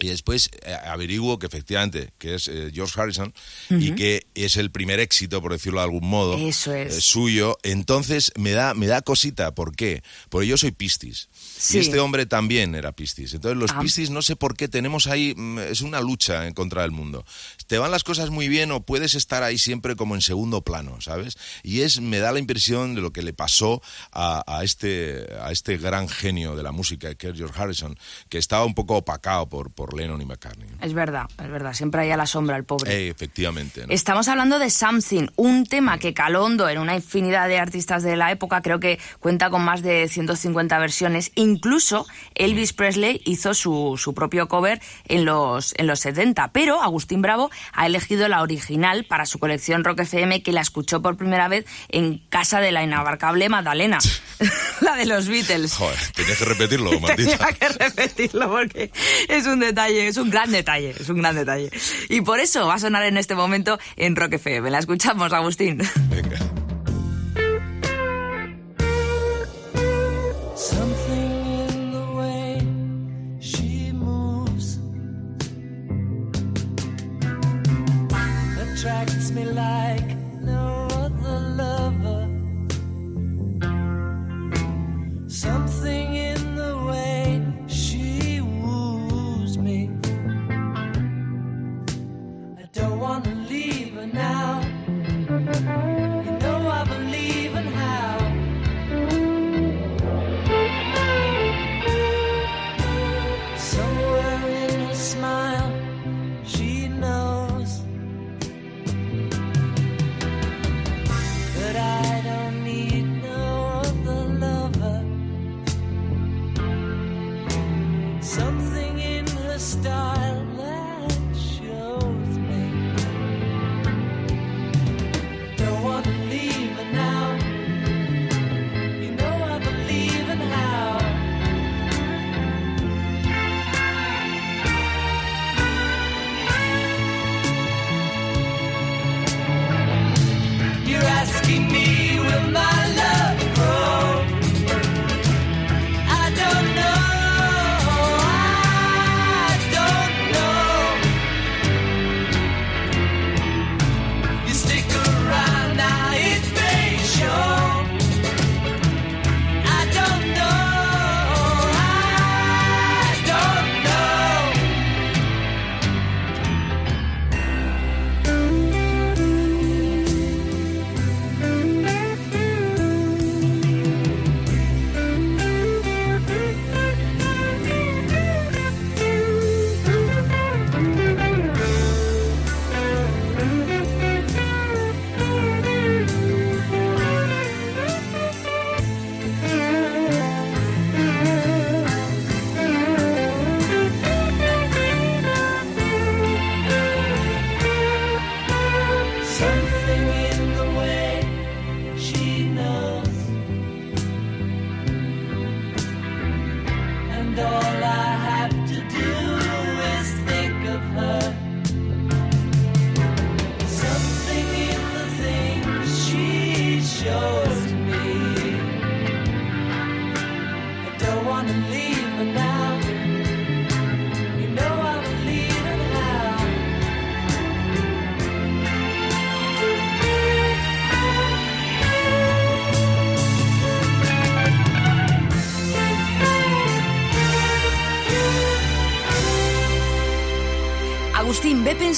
Y después eh, averiguo que efectivamente, que es eh, George Harrison y que es el primer éxito, por decirlo de algún modo, Eso es. eh, suyo. Entonces me da, me da cosita. ¿Por qué? Porque yo soy Pistis. Sí. Y este hombre también era Pistis. Entonces los Ah. Pistis no sé por qué tenemos ahí, mm, es una lucha en contra del mundo. Te van las cosas muy bien o puedes estar ahí siempre como en segundo plano, ¿sabes? Y es, me da la impresión de lo que le pasó a, a este, a este gran genio de la música, que es George Harrison, que estaba un poco opacado por, por Lennon y McCartney. Es verdad, es verdad. Siempre hay a la sombra el pobre. Eh, efectivamente. ¿no? Estamos hablando de Something, un tema que caló hondo en una infinidad de artistas de la época, creo que cuenta con más de 150 versiones. Incluso Elvis Presley hizo su, su propio cover en los, en los 70, pero Agustín Bravo ha elegido la original para su colección Rock FM, que la escuchó por primera vez en casa de la inabarcable Magdalena, (laughs) (laughs) la de los Beatles. Joder, tenías que repetirlo, (laughs) Martita. Tenía que repetirlo porque es un detalle, es un gran detalle, es un gran detalle. Y por eso va a sonar en este momento en Rock FM. La escuchamos, Agustín. Venga.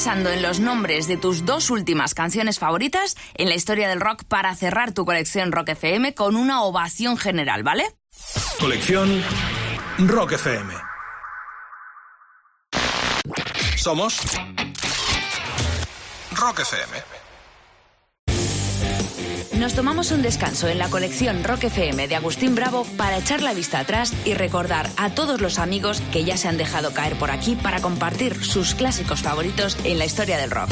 Pensando en los nombres de tus dos últimas canciones favoritas en la historia del rock para cerrar tu colección Rock FM con una ovación general, ¿vale? Colección Rock FM. Somos Rock FM. Nos tomamos un descanso en la colección Rock FM de Agustín Bravo para echar la vista atrás y recordar a todos los amigos que ya se han dejado caer por aquí para compartir sus clásicos favoritos en la historia del rock.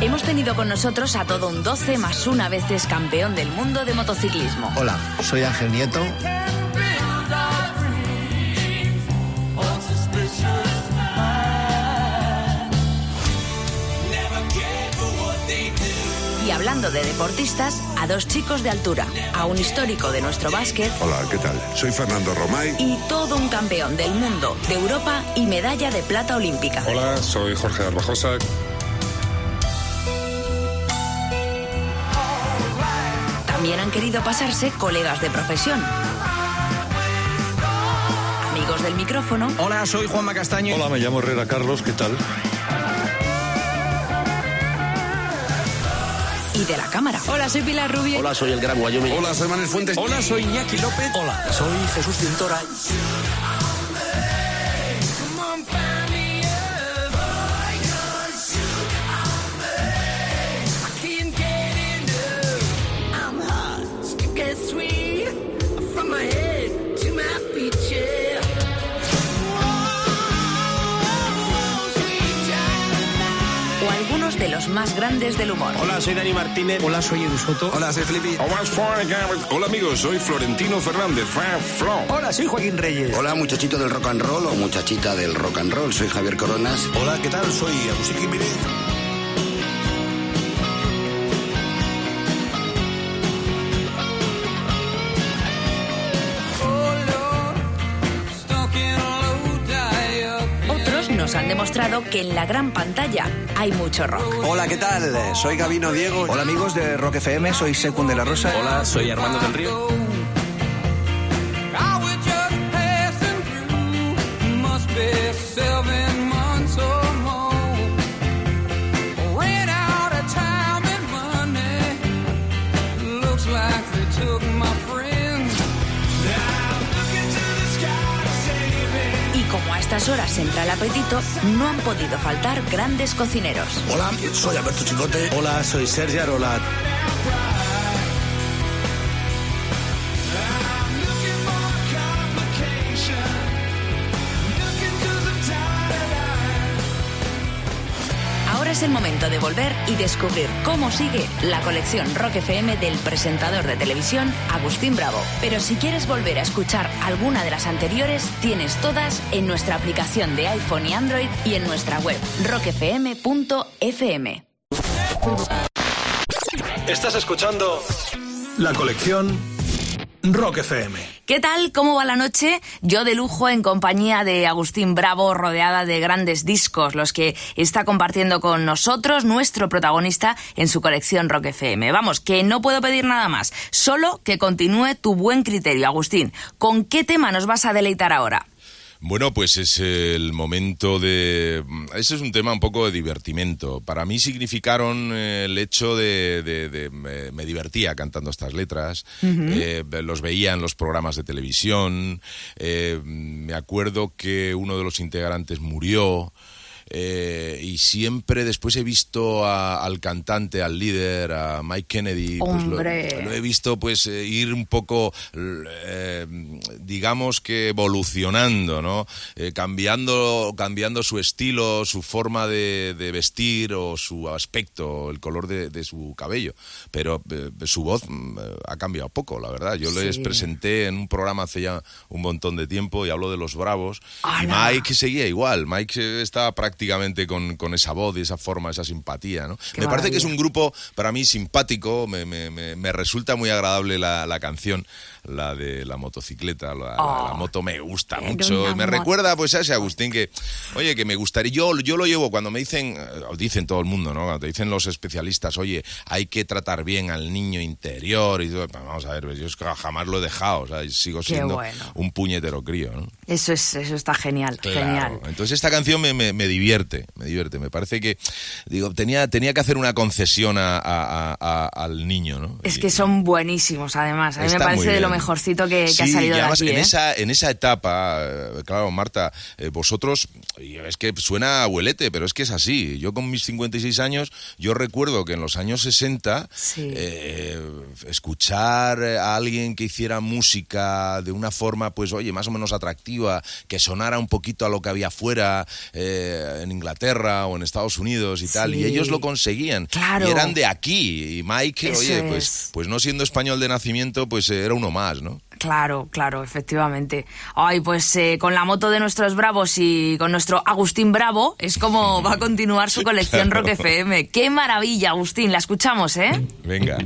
Hemos tenido con nosotros a todo un 12 más una veces campeón del mundo de motociclismo. Hola, soy Ángel Nieto. Hablando de deportistas, a dos chicos de altura, a un histórico de nuestro básquet Hola, ¿qué tal? Soy Fernando Romay. y todo un campeón del mundo, de Europa y medalla de plata olímpica. Hola, soy Jorge Arbajosa. También han querido pasarse colegas de profesión. Amigos del micrófono Hola, soy Juanma Castaño. Hola, me llamo Herrera Carlos, ¿qué tal? Y de la cámara. Hola, soy Pilar Rubio. Hola, soy el Gran Wyoming. Hola, soy Manuel Fuentes. Hola, soy Iñaki López. Hola, soy Jesús Cintora. Más grandes del humor. Hola, soy Dani Martínez. Hola, soy Edu Soto. Hola, soy Felipe. Hola amigos, soy Florentino Fernández. Hola, soy Joaquín Reyes. Hola, muchachito del rock and roll o muchachita del rock and roll. Soy Javier Coronas. Hola, ¿qué tal? Soy Agustín Jiménez. Demostrado que en la gran pantalla hay mucho rock. Hola, ¿qué tal? Soy Gabino Diego. Hola, amigos de Rock FM. Soy Secund de la Rosa. Hola, soy Armando del Río. Estas horas entra el apetito, no han podido faltar grandes cocineros. Hola, soy Alberto Chicote. Hola, soy Sergio Arolat. Es el momento de volver y descubrir cómo sigue la colección Rock FM del presentador de televisión Agustín Bravo. Pero si quieres volver a escuchar alguna de las anteriores, tienes todas en nuestra aplicación de iPhone y Android y en nuestra web rockfm.fm. Estás escuchando la colección Rock FM. ¿Qué tal? ¿Cómo va la noche? Yo de lujo en compañía de Agustín Bravo, rodeada de grandes discos, los que está compartiendo con nosotros, nuestro protagonista en su colección Rock FM. Vamos, que no puedo pedir nada más, solo que continúe tu buen criterio, Agustín. ¿Con qué tema nos vas a deleitar ahora? Bueno, pues es el momento de... Ese es un tema un poco de divertimento. Para mí significaron eh, el hecho de... de- de- me, me divertía cantando estas letras, eh, los veía en los programas de televisión, eh, me acuerdo que uno de los integrantes murió. Eh, y siempre después he visto a- al cantante, al líder, a Mike Kennedy, pues lo- he visto pues eh, ir un poco eh, digamos que evolucionando no Eh, cambiando cambiando su estilo su forma de, de vestir o su aspecto el color de, de su cabello. Pero su voz mm, ha cambiado poco la verdad. Yo les presenté en un programa hace ya un montón de tiempo y hablo de los bravos. Mike seguía igual. Mike estaba prácticamente con, con esa voz y esa forma esa simpatía no Qué me parece que es maravilla. un grupo para mí simpático, me, me- me- me resulta muy agradable la, la canción, la de la motocicleta, la, la- Oh, la moto me gusta era mucho, me recuerda pues a ese Agustín que, oye, que me gustaría, yo, yo lo llevo cuando me dicen, eh, dicen todo el mundo, ¿no? Cuando te dicen los especialistas, oye, hay que tratar bien al niño interior y todo, pues, vamos a ver, pues, yo es que jamás lo he dejado, o sea, sigo siendo bueno. un puñetero crío, ¿no? Eso, es, eso está genial, Claro. genial. Entonces esta canción me, me- me divierte, me divierte. Me parece que, digo, tenía, tenía que hacer una concesión a- a- a- a- al niño, ¿no? Es que son buenísimos, además. A mí me parece de lo mejorcito que, que ha salido y de además aquí. en, ¿eh? esa, en esa etapa, eh, claro, Marta, eh, vosotros, es que suena abuelete, pero es que es así. Yo con mis 56 años, yo recuerdo que en los años 60, Sí. eh, escuchar a alguien que hiciera música de una forma, pues oye, más o menos atractiva, que sonara un poquito a lo que había afuera, eh, en Inglaterra o en Estados Unidos y tal, Sí. y ellos lo conseguían. Claro. Y eran de aquí. Y Mike, Eso oye, es. pues, pues no siendo español de nacimiento, pues eh, era uno más, ¿no? Claro, claro, efectivamente. Ay, pues eh, con la moto de nuestros bravos y con nuestro Agustín Bravo es como (laughs) va a continuar su colección Claro. Rock FM. ¡Qué maravilla, Agustín! La escuchamos, ¿eh? Venga.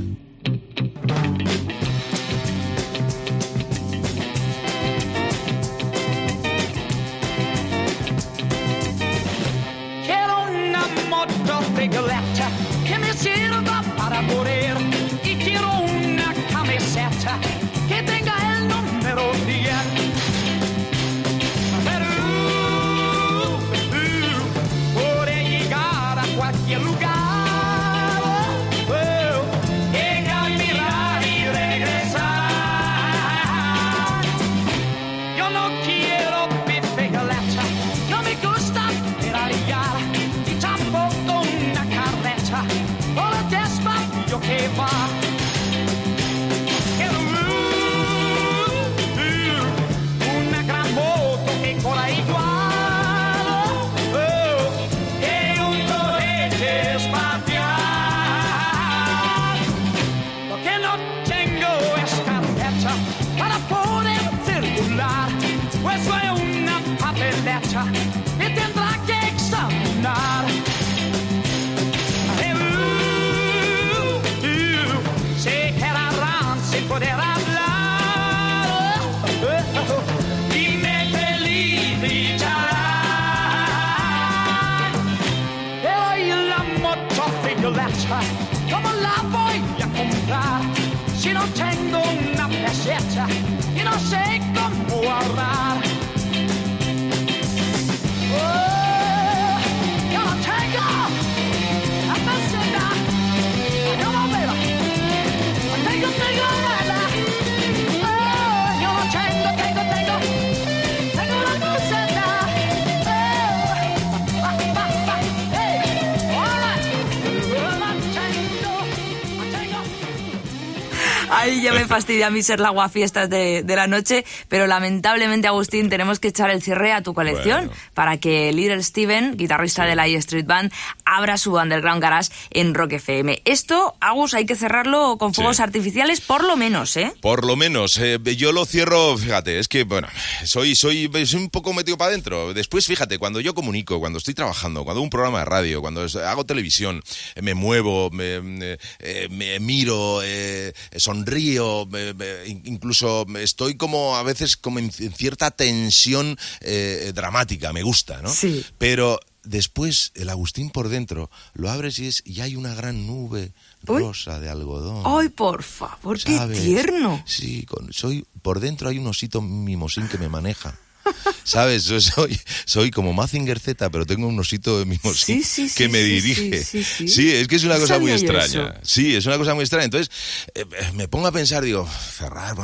Ay, ya me (laughs) fastidia a mí ser la guafiestas de, de la noche, pero lamentablemente, Agustín, tenemos que echar el cierre a tu colección Bueno. para que Little Steven, guitarrista de la E Street Band, abra su Underground Garage en Rock FM. Esto, Agus, hay que cerrarlo con fuegos Sí. artificiales por lo menos, ¿eh? Por lo menos, eh, yo lo cierro, fíjate, es que, bueno, soy, soy, soy un poco metido para adentro. Después, fíjate, cuando yo comunico, cuando estoy trabajando, cuando hago un programa de radio, cuando hago televisión, eh, me muevo, me, me- eh, me miro, eh, sonrío, in- incluso estoy como a veces como en, cierta tensión eh, dramática, me gusta, ¿no? Sí. Pero después, el Agustín por dentro, lo abres y, es, y hay una gran nube rosa de algodón. Ay, por favor, qué tierno. Sí, con- soy por dentro hay un osito mimosín que me maneja. (laughs) ¿Sabes? Yo soy, soy como Mazinger Z, pero tengo un osito de mimosín Sí, sí, sí, que me dirige. sí, es que es una cosa muy extraña. eso. Sí, es una cosa muy extraña. Entonces, eh, me pongo a pensar, digo, cerrar,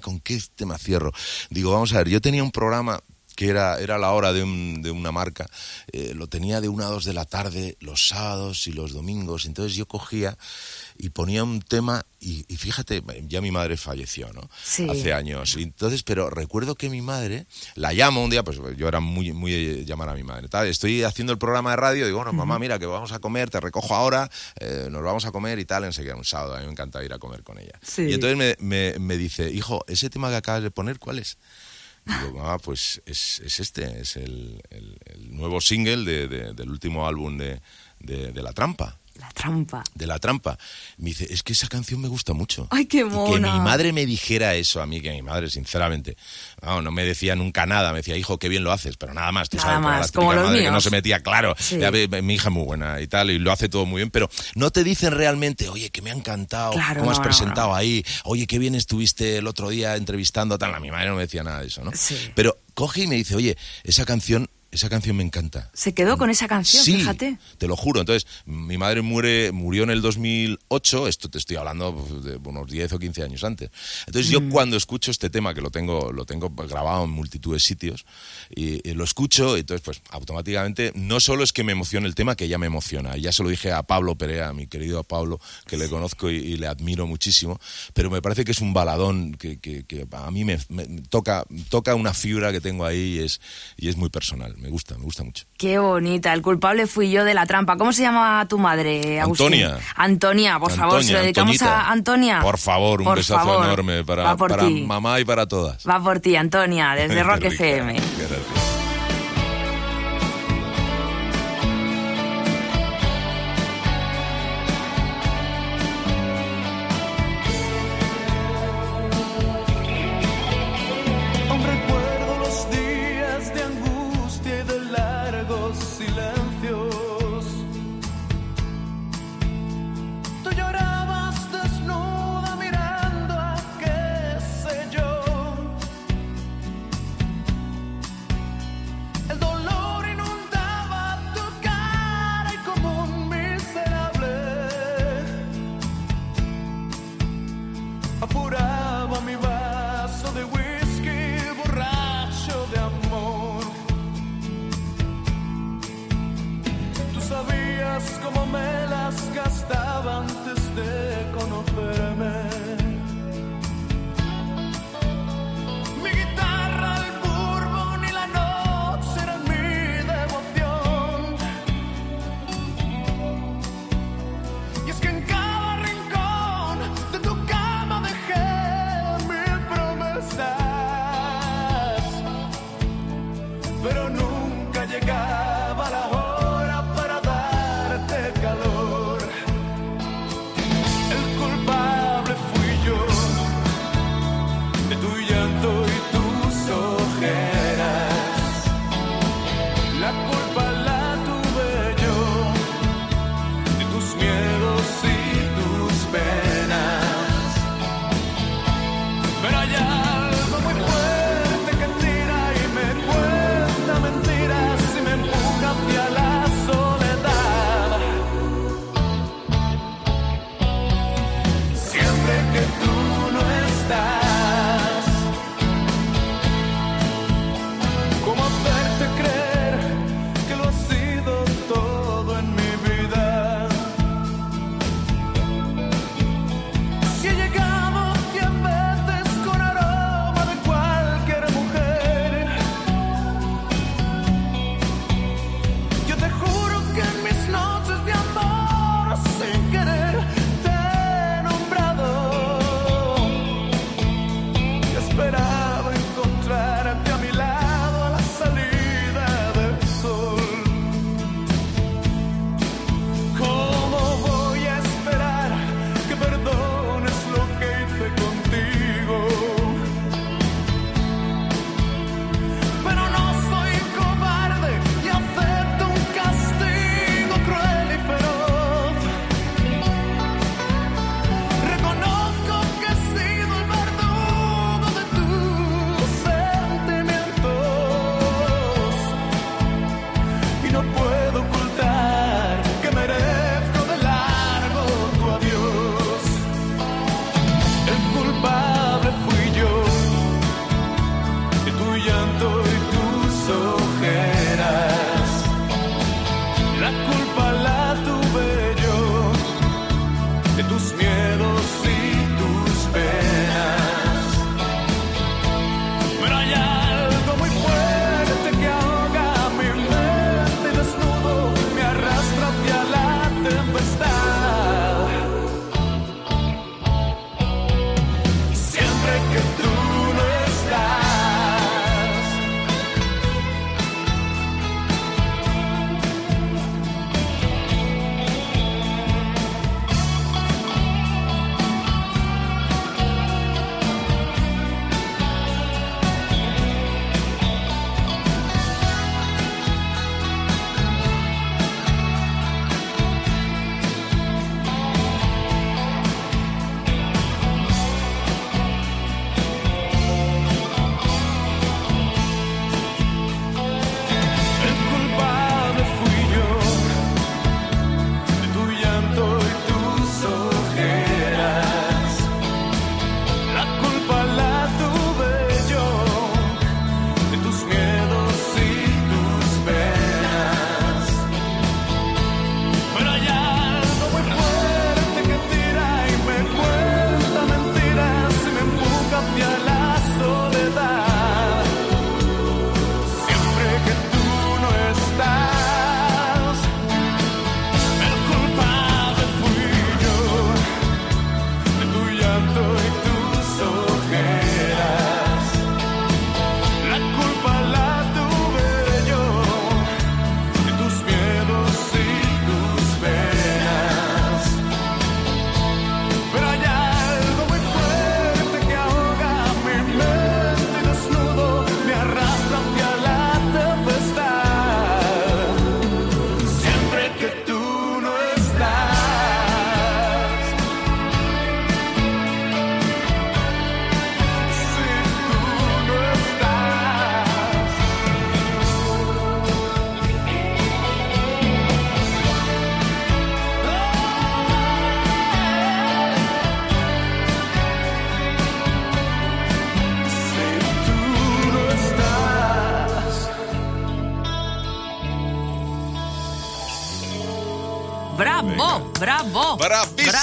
¿con qué tema cierro? Digo, vamos a ver, yo tenía un programa que era, era la hora de, un- de una marca, eh, lo tenía de una a dos de la tarde, los sábados y los domingos, entonces yo cogía y ponía un tema y, y fíjate, ya mi madre falleció, ¿no? Sí. Hace años. Entonces, pero recuerdo que mi madre, la llamo un día, pues yo era muy, muy llamar a mi madre. tal, Estoy haciendo el programa de radio, digo, bueno, mamá, mira, que vamos a comer, te recojo ahora, eh, nos vamos a comer y tal, enseguida un sábado, a mí me encanta ir a comer con ella. Sí. Y entonces me, me- me dice, hijo, ese tema que acabas de poner, ¿cuál es? Digo, mamá, pues es, es este, es el, nuevo single de- de- del último álbum de- de La Trampa. La trampa. De La Trampa. Me dice, es que esa canción me gusta mucho. Ay, qué Y que mona. mi madre me dijera eso a mí, que mi madre, sinceramente, vamos, no me decía nunca nada. Me decía, hijo, qué bien lo haces, pero nada más. Tú Nada sabes, como más, la típica como los madre que no míos. se metía, claro. Sí. ya ve, mi hija es muy buena y tal, y lo hace todo muy bien, pero no te dicen realmente, oye, que me ha encantado, Claro, cómo has no, no, presentado no. ahí, oye, qué bien estuviste el otro día entrevistando tal. A mi madre no me decía nada de eso, ¿no? Sí. Pero coge y me dice, oye, esa canción, esa canción me encanta. Se quedó con esa canción, Sí, fíjate. te lo juro. Entonces, mi madre muere, murió en el 2008, esto te estoy hablando pues, de unos 10 o 15 años antes. Entonces, yo cuando escucho este tema, que lo tengo, lo tengo grabado en multitud de sitios, y, y lo escucho, y entonces, pues automáticamente, no solo es que me emociona el tema, que ya me emociona. Ya se lo dije a Pablo Perea, a mi querido Pablo, que le conozco y, y le admiro muchísimo, pero me parece que es un baladón que, que- que a mí me, me toca, toca una fibra que tengo ahí y es, y es muy personal. Me gusta, me gusta mucho. Qué bonita. El culpable fui yo de la trampa. ¿Cómo se llama tu madre, Agustín? Antonia. Antonia, por favor, se lo dedicamos Antoñita. a Antonia. Por favor, un Por besazo favor. enorme para, para ti. mamá y para todas. Va por ti, Antonia, desde (laughs) Rock FM. gracias.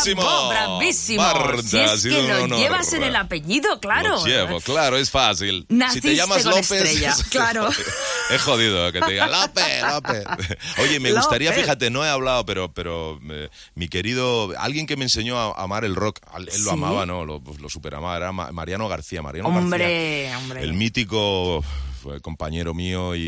Bravísimo. Bravo, bravísimo. Marta, si es que lo honor. llevas en el apellido, claro. Lo llevo, claro, es fácil. Naciste si te llamas con López. estrella, (laughs) es- claro. Es jodido que te diga López, López. (laughs) Oye, me gustaría, fíjate, no he hablado, pero, pero eh, mi querido, alguien que me enseñó a amar el rock, él lo amaba, ¿no? Lo, lo superamaba, era Ma- Mariano García. Mariano Hombre, García, hombre. El mítico fue compañero mío y,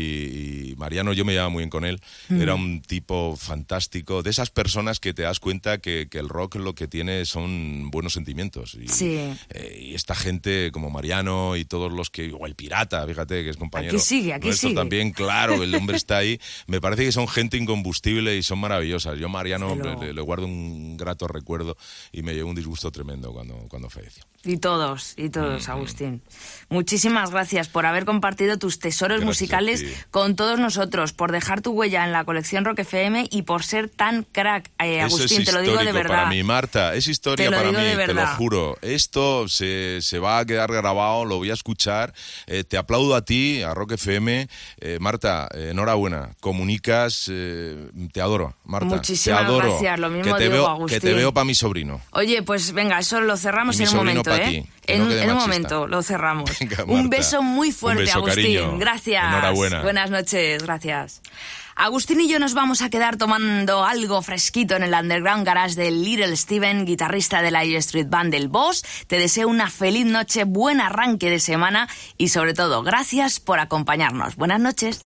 y Mariano, yo me llevaba muy bien con él. Mm. Era un tipo fantástico, de esas personas que te das cuenta que, que el rock lo que tiene son buenos sentimientos. Y, Sí. eh, y esta gente como Mariano y todos los que, o el pirata, fíjate que es compañero. Aquí sigue, aquí sigue. también, claro, el hombre está ahí. (laughs) Me parece que son gente incombustible y son maravillosas. Yo Mariano le, guardo un grato recuerdo y me llevó un disgusto tremendo cuando, cuando falleció. Y todos, y todos, Mm. Agustín. Muchísimas gracias por haber compartido tus tesoros Gracias musicales con todos nosotros, por dejar tu huella en la colección Rock FM y por ser tan crack, eh, Eso Agustín, es te lo digo de verdad. para mí, Marta. Es historia para mí, te lo juro. Esto se, se va a quedar grabado, lo voy a escuchar. Eh, te aplaudo a ti, a Rock FM. Eh, Marta, eh, enhorabuena. Comunicas, eh, te adoro, Marta. Muchísimas te adoro. gracias, lo mismo que te digo, veo, Agustín. Que te veo para mi sobrino. Oye, pues venga, eso lo cerramos en un momento, ¿eh? ti, en no un- en momento lo cerramos. (laughs) Venga, un beso muy fuerte, beso, Agustín. cariño. Gracias. Enhorabuena. Buenas noches, gracias. Agustín y yo nos vamos a quedar tomando algo fresquito en el Underground Garage de Little Steven, guitarrista de la E Street Band del Boss. Te deseo una feliz noche, buen arranque de semana y sobre todo, gracias por acompañarnos. Buenas noches.